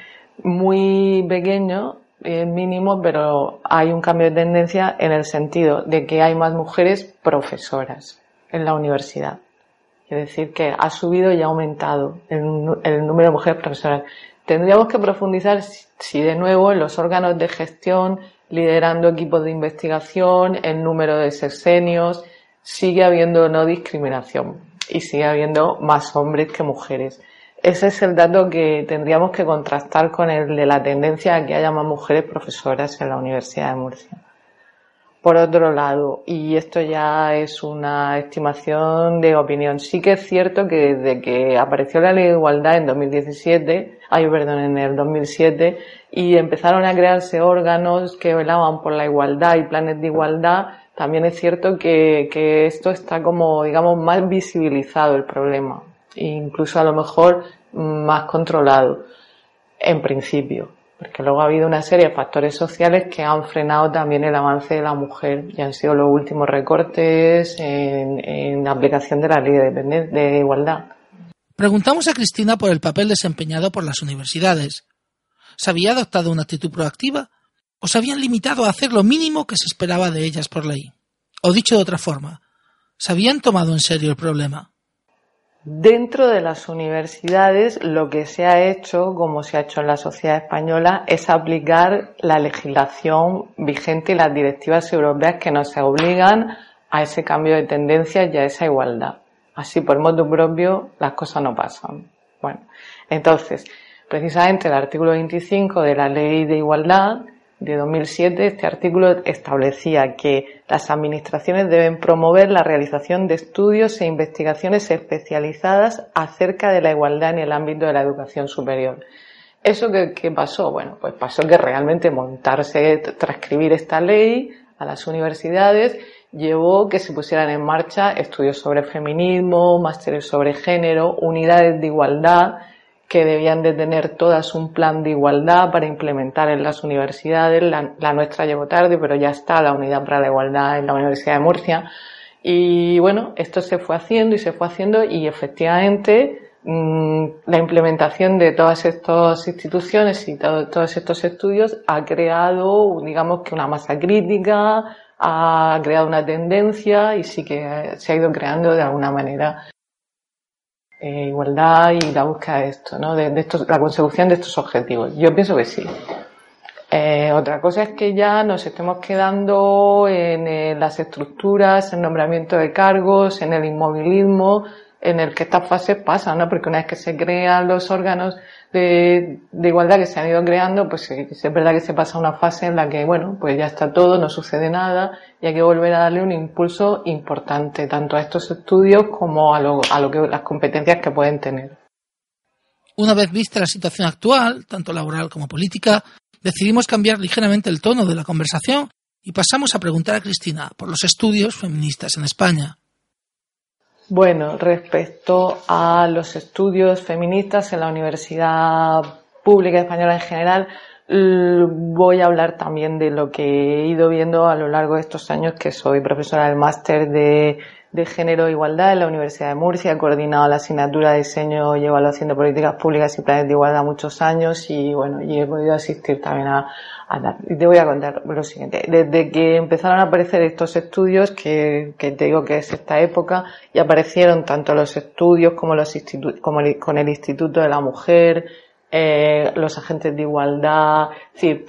L: Muy pequeño, eh, mínimo, pero hay un cambio de tendencia en el sentido de que hay más mujeres profesoras en la universidad. Es decir, que ha subido y ha aumentado el, el número de mujeres profesoras. Tendríamos que profundizar, si de nuevo, en los órganos de gestión, liderando equipos de investigación, el número de sexenios, sigue habiendo no discriminación y sigue habiendo más hombres que mujeres. Ese es el dato que tendríamos que contrastar con el de la tendencia a que haya más mujeres profesoras en la Universidad de Murcia. Por otro lado, y esto ya es una estimación de opinión, sí que es cierto que desde que apareció la ley de igualdad en 2017, ay, perdón, en el 2007, y empezaron a crearse órganos que velaban por la igualdad y planes de igualdad, también es cierto que, que esto está como, digamos, más visibilizado el problema, e incluso a lo mejor más controlado, en principio, porque luego ha habido una serie de factores sociales que han frenado también el avance de la mujer y han sido los últimos recortes en, la aplicación de la ley de, de igualdad.
A: Preguntamos a Cristina por el papel desempeñado por las universidades. ¿Se había adoptado una actitud proactiva o se habían limitado a hacer lo mínimo que se esperaba de ellas por ley. O dicho de otra forma, ¿se habían tomado en serio el problema?
L: Dentro de las universidades lo que se ha hecho, como se ha hecho en la sociedad española, es aplicar la legislación vigente y las directivas europeas que nos obligan a ese cambio de tendencia y a esa igualdad. Así por modo propio las cosas no pasan. Bueno, entonces, precisamente el artículo 25 de la Ley de Igualdad de 2007, este artículo establecía que las administraciones deben promover la realización de estudios e investigaciones especializadas acerca de la igualdad en el ámbito de la educación superior. ¿Eso qué, pasó? Bueno, pues pasó que realmente montarse, transcribir esta ley a las universidades llevó que se pusieran en marcha estudios sobre feminismo, másteres sobre género, unidades de igualdad, que debían de tener todas un plan de igualdad para implementar en las universidades. La, nuestra llegó tarde, pero ya está la unidad para la igualdad en la Universidad de Murcia. Y bueno, esto se fue haciendo y se fue haciendo y efectivamente mm, la implementación de todas estas instituciones y todos estos estudios ha creado, digamos que una masa crítica, ha creado una tendencia y sí que se ha ido creando de alguna manera eh, igualdad y la búsqueda de esto, ¿no? De, estos, la consecución de estos objetivos. Yo pienso que sí. Eh, otra cosa es que ya nos estemos quedando en, en las estructuras, en nombramiento de cargos, en el inmovilismo, en el que estas fases pasan, ¿no? Porque una vez que se crean los órganos de, igualdad que se han ido creando, pues es verdad que se pasa una fase en la que, bueno, pues ya está todo, no sucede nada y hay que volver a darle un impulso importante tanto a estos estudios como a lo, a lo que las competencias que pueden tener.
A: Una vez vista la situación actual, tanto laboral como política, decidimos cambiar ligeramente el tono de la conversación y pasamos a preguntar a Cristina por los estudios feministas en España.
L: Bueno, respecto a los estudios feministas en la Universidad Pública Española en general, voy a hablar también de lo que he ido viendo a lo largo de estos años que soy profesora del máster de, Género e Igualdad en la Universidad de Murcia, he coordinado la asignatura de Diseño y Evaluación de Políticas Públicas y Planes de Igualdad muchos años y bueno, y he podido asistir también a, y te voy a contar lo siguiente. Desde que empezaron a aparecer estos estudios, que, que te digo que es esta época, y aparecieron tanto los estudios como los institutos, como con el Instituto de la Mujer, eh, los agentes de igualdad, es decir,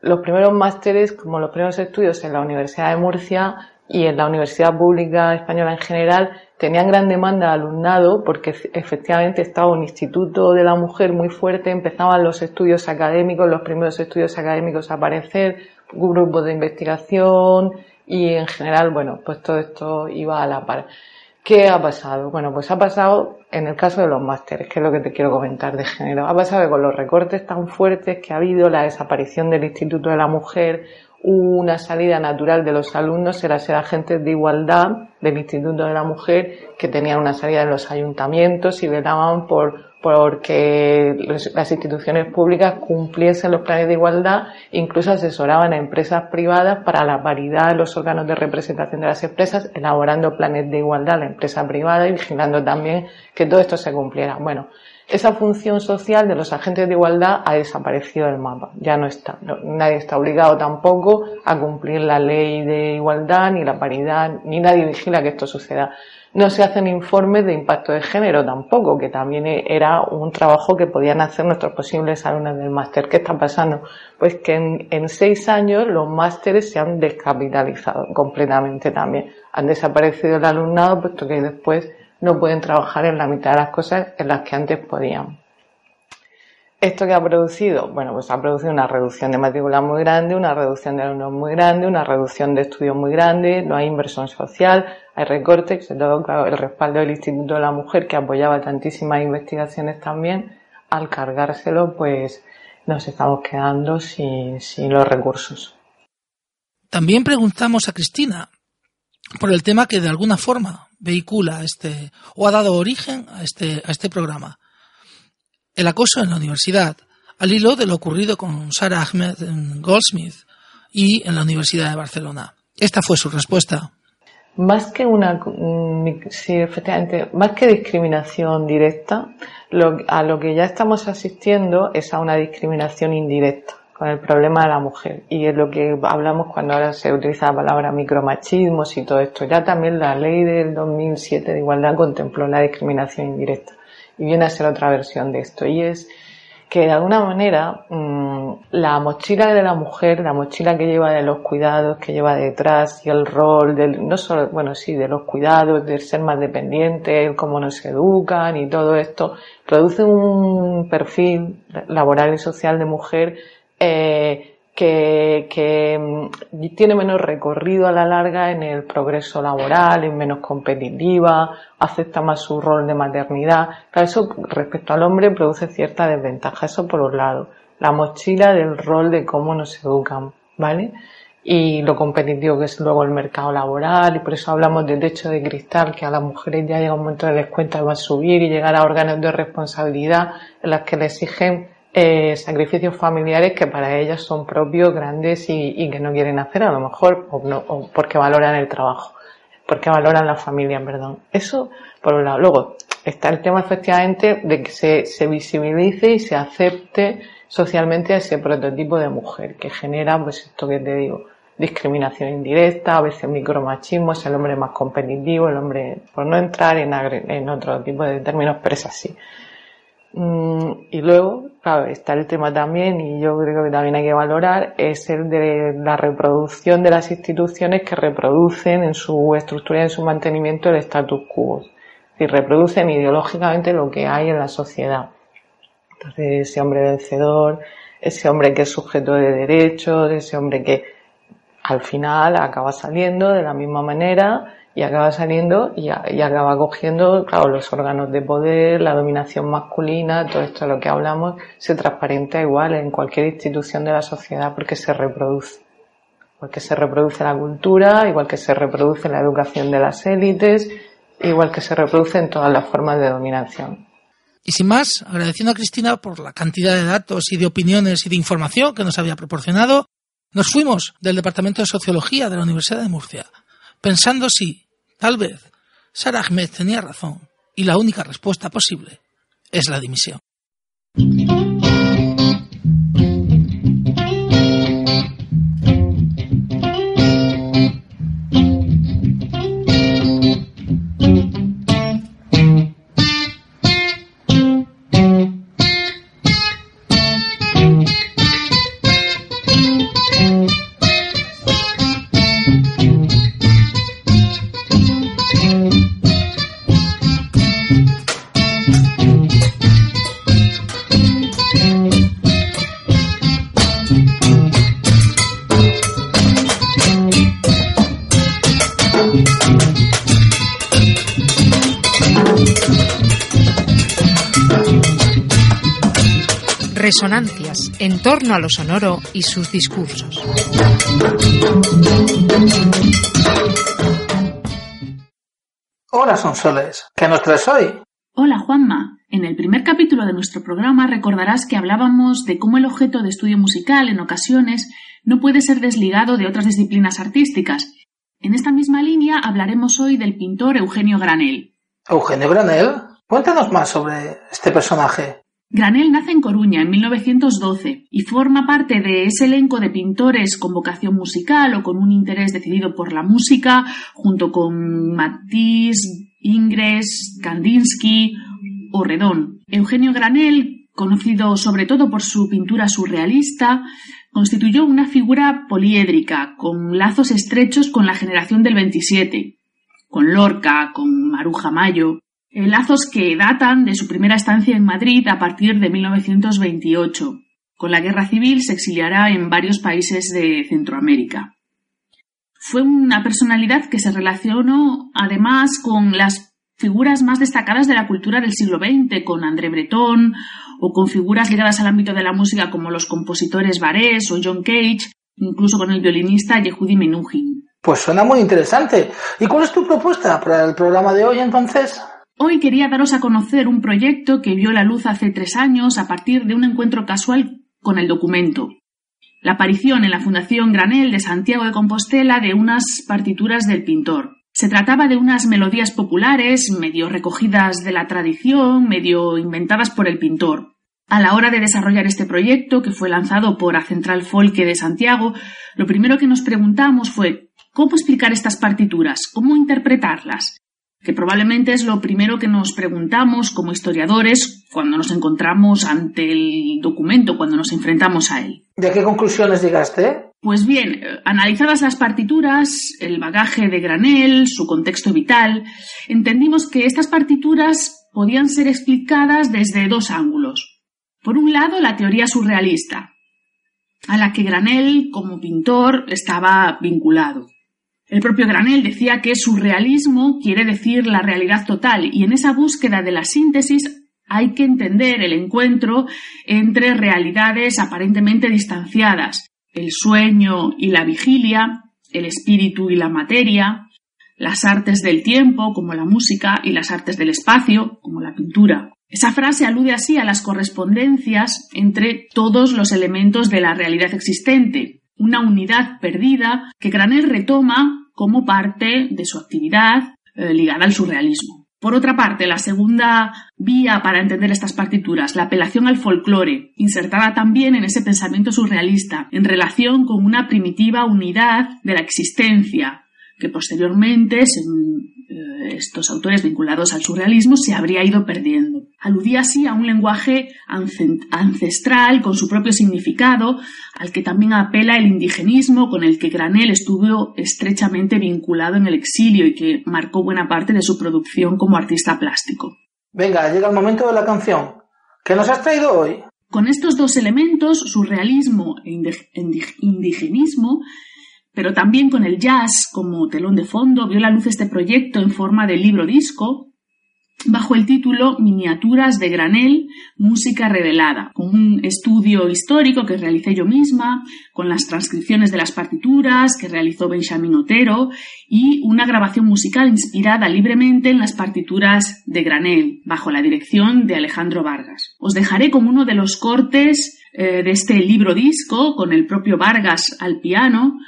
L: los primeros másteres, como los primeros estudios en la Universidad de Murcia, y en la Universidad Pública Española en general tenían gran demanda de alumnado porque efectivamente estaba un instituto de la mujer muy fuerte, empezaban los estudios académicos, los primeros estudios académicos a aparecer, grupos de investigación y en general, bueno, pues todo esto iba a la par. ¿Qué ha pasado? Bueno, pues ha pasado en el caso de los másteres, que es lo que te quiero comentar de género. Ha pasado que con los recortes tan fuertes que ha habido, la desaparición del Instituto de la Mujer, una salida natural de los alumnos era ser agentes de igualdad del Instituto de la Mujer que tenían una salida en los ayuntamientos y velaban por porque las instituciones públicas cumpliesen los planes de igualdad, incluso asesoraban a empresas privadas para la paridad en los órganos de representación de las empresas, elaborando planes de igualdad a la empresa privada y vigilando también que todo esto se cumpliera. Bueno, esa función social de los agentes de igualdad ha desaparecido del mapa, ya no está. nadie está obligado tampoco a cumplir la ley de igualdad, ni la paridad, ni nadie vigila que esto suceda. No se hacen informes de impacto de género tampoco, que también era un trabajo que podían hacer nuestros posibles alumnos del máster. ¿Qué está pasando? Pues que en, seis años los másteres se han descapitalizado completamente también. Han desaparecido el alumnado, puesto que después no pueden trabajar en la mitad de las cosas en las que antes podían. ¿Esto que ha producido? Bueno, pues ha producido una reducción de matrícula muy grande, una reducción de alumnos muy grande, una reducción de estudios muy grande, no hay inversión social, hay recortes, sobre todo el respaldo del Instituto de la Mujer que apoyaba tantísimas investigaciones también, al cargárselo pues nos estamos quedando sin, sin los recursos.
A: También preguntamos a Cristina por el tema que de alguna forma vehicula este o ha dado origen a este, a este programa. El acoso en la universidad, al hilo de lo ocurrido con Sarah Ahmed Goldsmith y en la Universidad de Barcelona. Esta fue su respuesta.
L: Más que una, sí, efectivamente, más que discriminación directa, a lo que ya estamos asistiendo es a una discriminación indirecta con el problema de la mujer. Y es lo que hablamos cuando ahora se utiliza la palabra micromachismos y todo esto. Ya también la ley del 2007 de igualdad contempló la discriminación indirecta. Y viene a ser otra versión de esto. Y es que de alguna manera mm, la mochila de la mujer, la mochila que lleva de los cuidados, que lleva detrás y el rol del, no solo, bueno, sí, de los cuidados, de ser más dependiente, cómo nos educan y todo esto, produce un perfil laboral y social de mujer eh, que, mm, tiene menos recorrido a la larga en el progreso laboral, es menos competitiva, acepta más su rol de maternidad. eso respecto al hombre produce cierta desventaja, eso por un lado. La mochila del rol de cómo nos educan, ¿vale? Y lo competitivo que es luego el mercado laboral, y por eso hablamos de techo de cristal, que a las mujeres ya llega un momento de descuenta va a subir y llegar a órganos de responsabilidad en las que le exigen eh, sacrificios familiares que para ellas son propios, grandes y, que no quieren hacer a lo mejor o, no, o porque valoran el trabajo, porque valoran la familia, perdón. Eso por un lado. Luego está el tema efectivamente de que se, se visibilice y se acepte socialmente a ese prototipo de mujer que genera pues esto que te digo, discriminación indirecta, a veces micromachismo, es el hombre más competitivo, el hombre, por no entrar en, en otro tipo de términos, pero es así. Mm, y luego, claro, está el tema también, y yo creo que también hay que valorar, es el de la reproducción de las instituciones que reproducen en su estructura y en su mantenimiento el status quo. Y reproducen ideológicamente lo que hay en la sociedad. Entonces, ese hombre vencedor, ese hombre que es sujeto de derechos, ese hombre que al final acaba saliendo de la misma manera y acaba saliendo y, acaba cogiendo, claro, los órganos de poder, la dominación masculina, todo esto de lo que hablamos, se transparenta igual en cualquier institución de la sociedad porque se reproduce. Igual que se reproduce la cultura, igual que se reproduce la educación de las élites, igual que se reproduce en todas las formas de dominación.
A: Y sin más, agradeciendo a Cristina por la cantidad de datos y de opiniones y de información que nos había proporcionado, nos fuimos del Departamento de Sociología de la Universidad de Murcia pensando si, tal vez, Sarah Ahmed tenía razón y la única respuesta posible es la dimisión.
E: Resonancias en torno a lo sonoro y sus discursos.
A: Hola, Sonsoles. ¿Qué nos traes hoy?
M: Hola, Juanma. En el primer capítulo de nuestro programa recordarás que hablábamos de cómo el objeto de estudio musical en ocasiones no puede ser desligado de otras disciplinas artísticas. En esta misma línea hablaremos hoy del pintor Eugenio Granel.
A: ¿Eugenio Granel? Cuéntanos más sobre este personaje.
M: Granel nace en Coruña en 1912 y forma parte de ese elenco de pintores con vocación musical o con un interés decidido por la música, junto con Matisse, Ingres, Kandinsky o Redón. Eugenio Granel, conocido sobre todo por su pintura surrealista, constituyó una figura poliédrica, con lazos estrechos con la generación del 27, con Lorca, con Maruja Mayo, lazos que datan de su primera estancia en Madrid a partir de 1928. Con la guerra civil se exiliará en varios países de Centroamérica. Fue una personalidad que se relacionó además con las figuras más destacadas de la cultura del siglo XX, con André Breton o con figuras ligadas al ámbito de la música como los compositores Barés o John Cage, incluso con el violinista Yehudi Menuhin.
A: Pues suena muy interesante. ¿Y cuál es tu propuesta para el programa de hoy entonces?
M: Hoy quería daros a conocer un proyecto que vio la luz hace tres años a partir de un encuentro casual con el documento la aparición en la Fundación Granel de Santiago de Compostela de unas partituras del pintor. Se trataba de unas melodías populares, medio recogidas de la tradición, medio inventadas por el pintor. A la hora de desarrollar este proyecto, que fue lanzado por A Central Folke de Santiago, lo primero que nos preguntamos fue ¿cómo explicar estas partituras? ¿Cómo interpretarlas? Que probablemente es lo primero que nos preguntamos como historiadores cuando nos encontramos ante el documento, cuando nos enfrentamos a él.
A: ¿De qué conclusiones llegaste?
M: Pues bien, eh, analizadas las partituras, el bagaje de Granel, su contexto vital, entendimos que estas partituras podían ser explicadas desde dos ángulos. Por un lado, la teoría surrealista, a la que Granel, como pintor, estaba vinculado. El propio Granel decía que surrealismo quiere decir la realidad total y en esa búsqueda de la síntesis hay que entender el encuentro entre realidades aparentemente distanciadas, el sueño y la vigilia, el espíritu y la materia, las artes del tiempo, como la música, y las artes del espacio, como la pintura. Esa frase alude así a las correspondencias entre todos los elementos de la realidad existente, una unidad perdida que Granel retoma como parte de su actividad eh, ligada al surrealismo. Por otra parte, la segunda vía para entender estas partituras, la apelación al folclore, insertada también en ese pensamiento surrealista, en relación con una primitiva unidad de la existencia, que posteriormente, según eh, estos autores vinculados al surrealismo, se habría ido perdiendo. Aludía así a un lenguaje ancestral con su propio significado, al que también apela el indigenismo con el que Granel estuvo estrechamente vinculado en el exilio y que marcó buena parte de su producción como artista plástico.
A: Venga, llega el momento de la canción. ¿Qué nos has traído hoy?
M: Con estos dos elementos, surrealismo e indigenismo, pero también con el jazz como telón de fondo, vio la luz este proyecto en forma de libro disco bajo el título Miniaturas de Granel, Música Revelada, con un estudio histórico que realicé yo misma, con las transcripciones de las partituras que realizó Benjamin Otero y una grabación musical inspirada libremente en las partituras de Granel, bajo la dirección de Alejandro Vargas. Os dejaré con uno de los cortes eh, de este libro disco, con el propio Vargas al piano,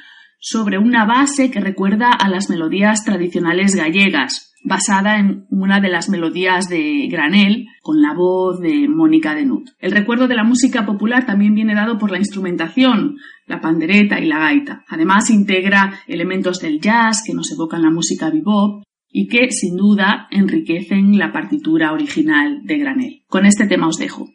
M: sobre una base que recuerda a las melodías tradicionales gallegas, basada en una de las melodías de Granel con la voz de Mónica Denut. El recuerdo de la música popular también viene dado por la instrumentación, la pandereta y la gaita. Además integra elementos del jazz que nos evocan la música bebop y que sin duda enriquecen la partitura original de Granel. Con este tema os dejo.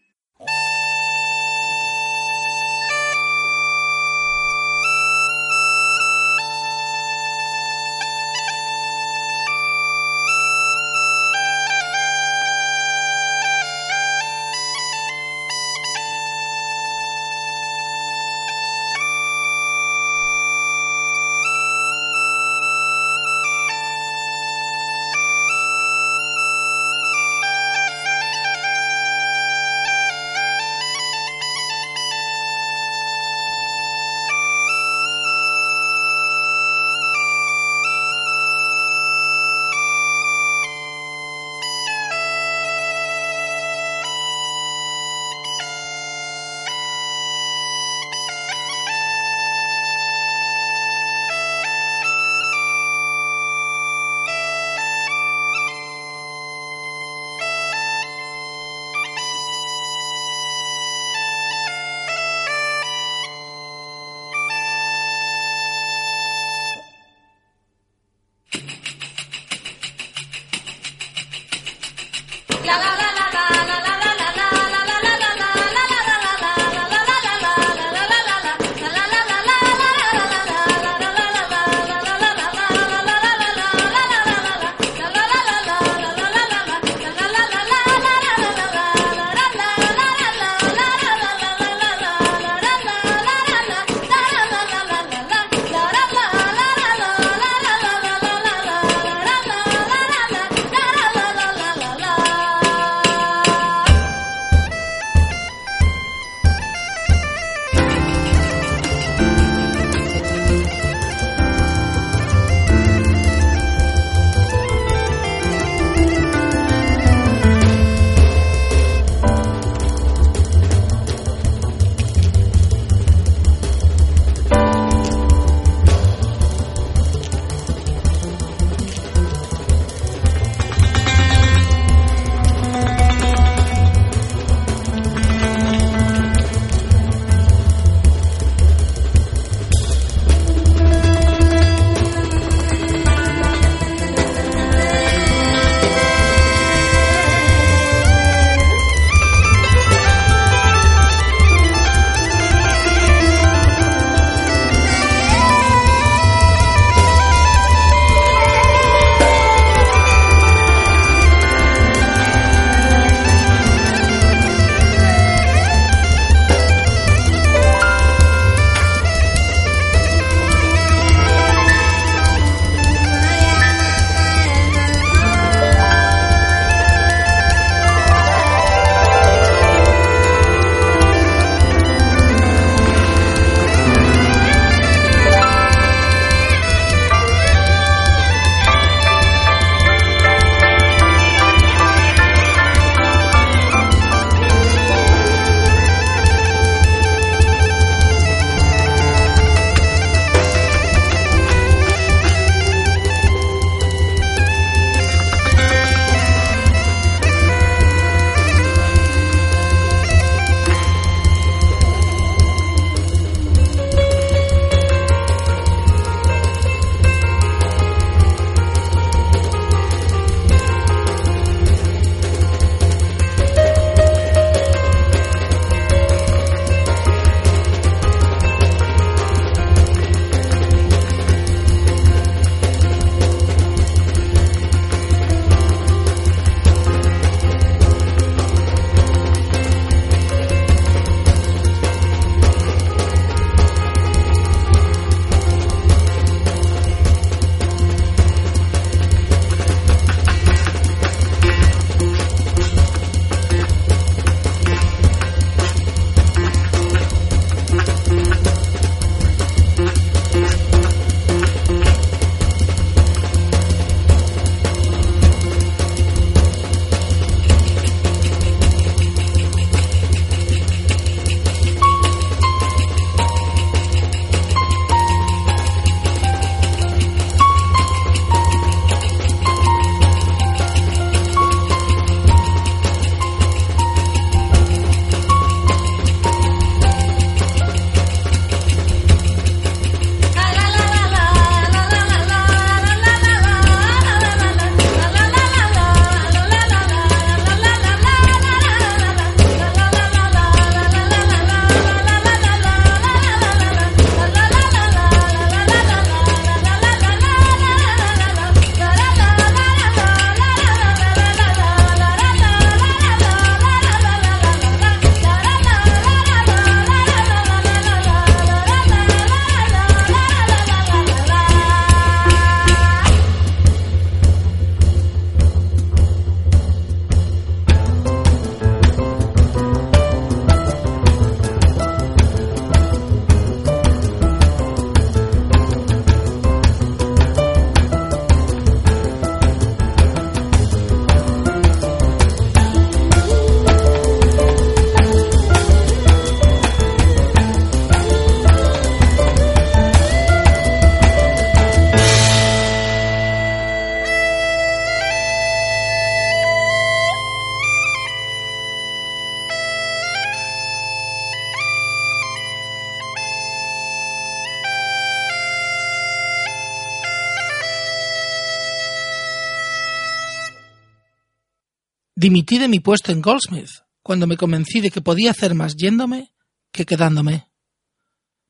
A: Dimití de mi puesto en Goldsmith cuando me convencí de que podía hacer más yéndome que quedándome.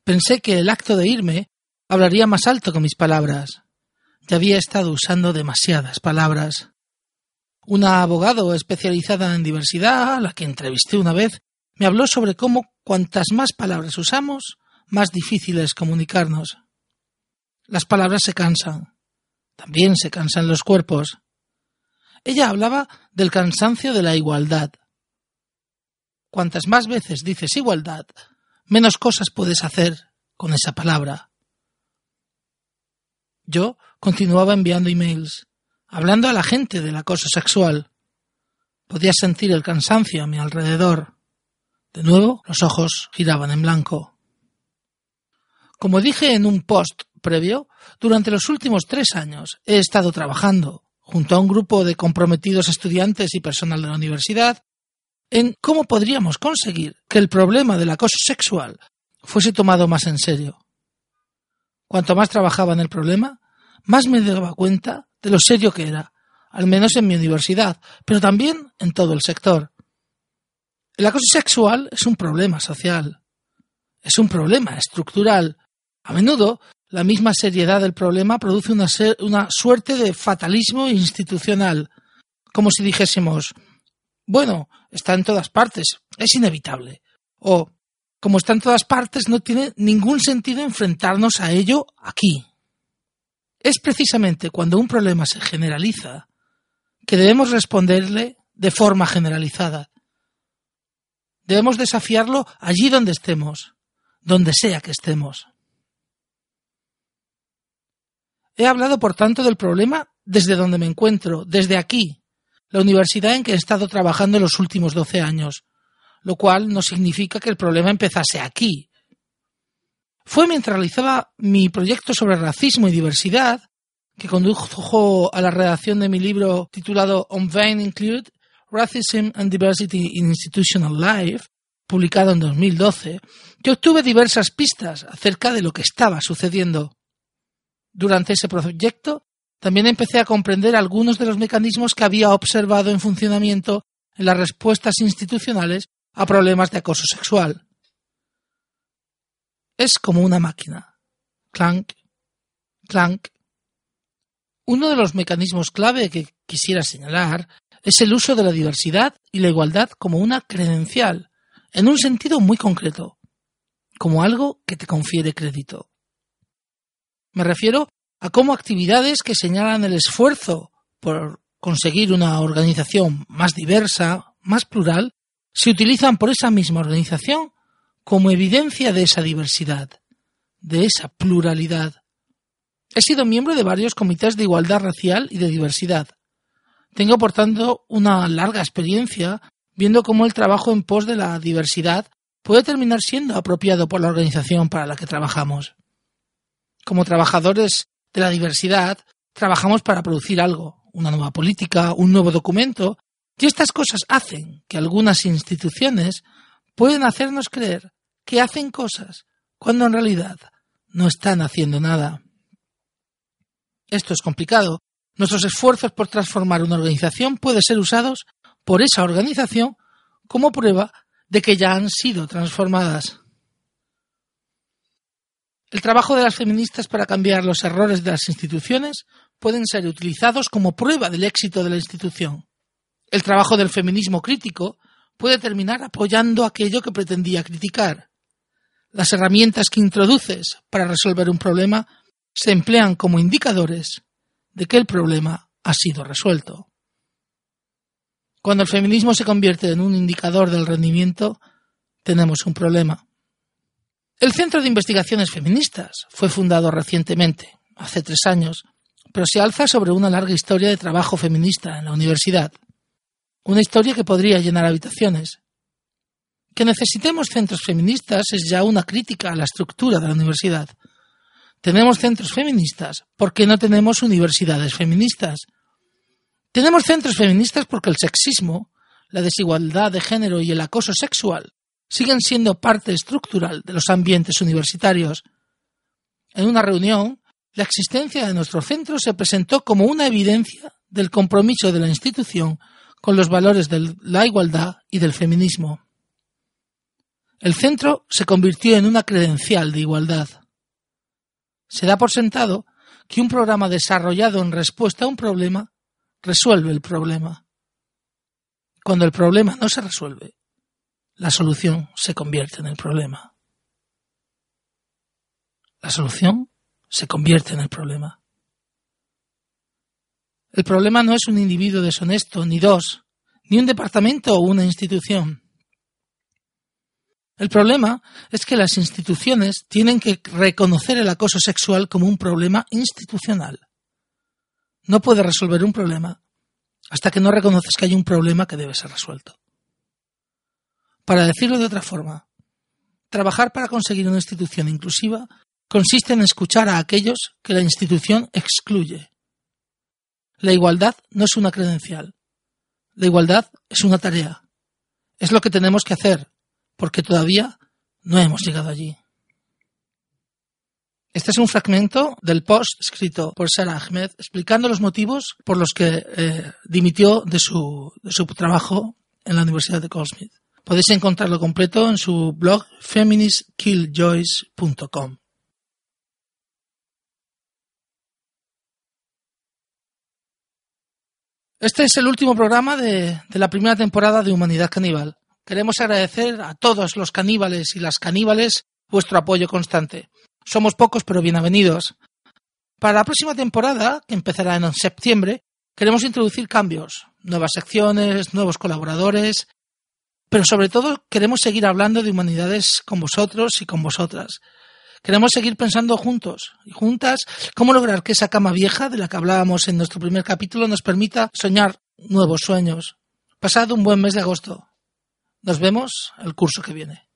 A: Pensé que el acto de irme hablaría más alto que mis palabras. Ya había estado usando demasiadas palabras. Una abogado especializada en diversidad, a la que entrevisté una vez, me habló sobre cómo cuantas más palabras usamos, más difícil es comunicarnos. Las palabras se cansan. También se cansan los cuerpos. Ella hablaba del cansancio de la igualdad. Cuantas más veces dices igualdad, menos cosas puedes hacer con esa palabra. Yo continuaba enviando emails, hablando a la gente del acoso sexual. Podía sentir el cansancio a mi alrededor. De nuevo, los ojos giraban en blanco. Como dije en un post previo, durante los últimos tres años he estado trabajando, junto a un grupo de comprometidos estudiantes y personal de la universidad, en cómo podríamos conseguir que el problema del acoso sexual fuese tomado más en serio. Cuanto más trabajaba en el problema, más me daba cuenta de lo serio que era, al menos en mi universidad, pero también en todo el sector. El acoso sexual es un problema social, es un problema estructural. A menudo, la misma seriedad del problema produce una, una suerte de fatalismo institucional, como si dijésemos, bueno, está en todas partes, es inevitable. O, como está en todas partes, no tiene ningún sentido enfrentarnos a ello aquí. Es precisamente cuando un problema se generaliza que debemos responderle de forma generalizada. Debemos desafiarlo allí donde estemos, donde sea que estemos. He hablado, por tanto, del problema desde donde me encuentro, desde aquí, la universidad en que he estado trabajando los últimos doce años, lo cual no significa que el problema empezase aquí. Fue mientras realizaba mi proyecto sobre racismo y diversidad, que condujo a la redacción de mi libro titulado On Vain Include Racism and Diversity in Institutional Life, publicado en 2012, que obtuve diversas pistas acerca de lo que estaba sucediendo. Durante ese proyecto también empecé a comprender algunos de los mecanismos que había observado en funcionamiento en las respuestas institucionales a problemas de acoso sexual. Es como una máquina. Clank, clank. Uno de los mecanismos clave que quisiera señalar es el uso de la diversidad y la igualdad como una credencial, en un sentido muy concreto, como algo que te confiere crédito. Me refiero a cómo actividades que señalan el esfuerzo por conseguir una organización más diversa, más plural, se utilizan por esa misma organización como evidencia de esa diversidad, de esa pluralidad. He sido miembro de varios comités de igualdad racial y de diversidad. Tengo, por tanto, una larga experiencia viendo cómo el trabajo en pos de la diversidad puede terminar siendo apropiado por la organización para la que trabajamos. Como trabajadores de la diversidad, trabajamos para producir algo, una nueva política, un nuevo documento, y estas cosas hacen que algunas instituciones pueden hacernos creer que hacen cosas cuando en realidad no están haciendo nada. Esto es complicado. Nuestros esfuerzos por transformar una organización pueden ser usados por esa organización como prueba de que ya han sido transformadas. El trabajo de las feministas para cambiar los errores de las instituciones pueden ser utilizados como prueba del éxito de la institución. El trabajo del feminismo crítico puede terminar apoyando aquello que pretendía criticar. Las herramientas que introduces para resolver un problema se emplean como indicadores de que el problema ha sido resuelto. Cuando el feminismo se convierte en un indicador del rendimiento, tenemos un problema. El Centro de Investigaciones Feministas fue fundado recientemente, hace tres años, pero se alza sobre una larga historia de trabajo feminista en la universidad. Una historia que podría llenar habitaciones. Que necesitemos centros feministas es ya una crítica a la estructura de la universidad. Tenemos centros feministas porque no tenemos universidades feministas. Tenemos centros feministas porque el sexismo, la desigualdad de género y el acoso sexual siguen siendo parte estructural de los ambientes universitarios. En una reunión, la existencia de nuestro centro se presentó como una evidencia del compromiso de la institución con los valores de la igualdad y del feminismo. El centro se convirtió en una credencial de igualdad. Se da por sentado que un programa desarrollado en respuesta a un problema resuelve el problema. Cuando el problema no se resuelve, la solución se convierte en el problema. La solución se convierte en el problema. El problema no es un individuo deshonesto, ni dos, ni un departamento o una institución. El problema es que las instituciones tienen que reconocer el acoso sexual como un problema institucional. No puedes resolver un problema hasta que no reconoces que hay un problema que debe ser resuelto. Para decirlo de otra forma, trabajar para conseguir una institución inclusiva consiste en escuchar a aquellos que la institución excluye. La igualdad no es una credencial. La igualdad es una tarea. Es lo que tenemos que hacer, porque todavía no hemos llegado allí. Este es un fragmento del post escrito por Sarah Ahmed explicando los motivos por los que eh, dimitió de su, de su trabajo en la Universidad de Goldsmith. Podéis encontrarlo completo en su blog feministkilljoys.com. Este es el último programa de, de, la primera temporada de Humanidad Caníbal. Queremos agradecer a todos los caníbales y las caníbales vuestro apoyo constante. Somos pocos pero bienvenidos. Para la próxima temporada, que empezará en septiembre, queremos introducir cambios, nuevas secciones, nuevos colaboradores, pero sobre todo queremos seguir hablando de humanidades con vosotros y con vosotras. Queremos seguir pensando juntos y juntas cómo lograr que esa cama vieja de la que hablábamos en nuestro primer capítulo nos permita soñar nuevos sueños. Pasad un buen mes de agosto. Nos vemos el curso que viene.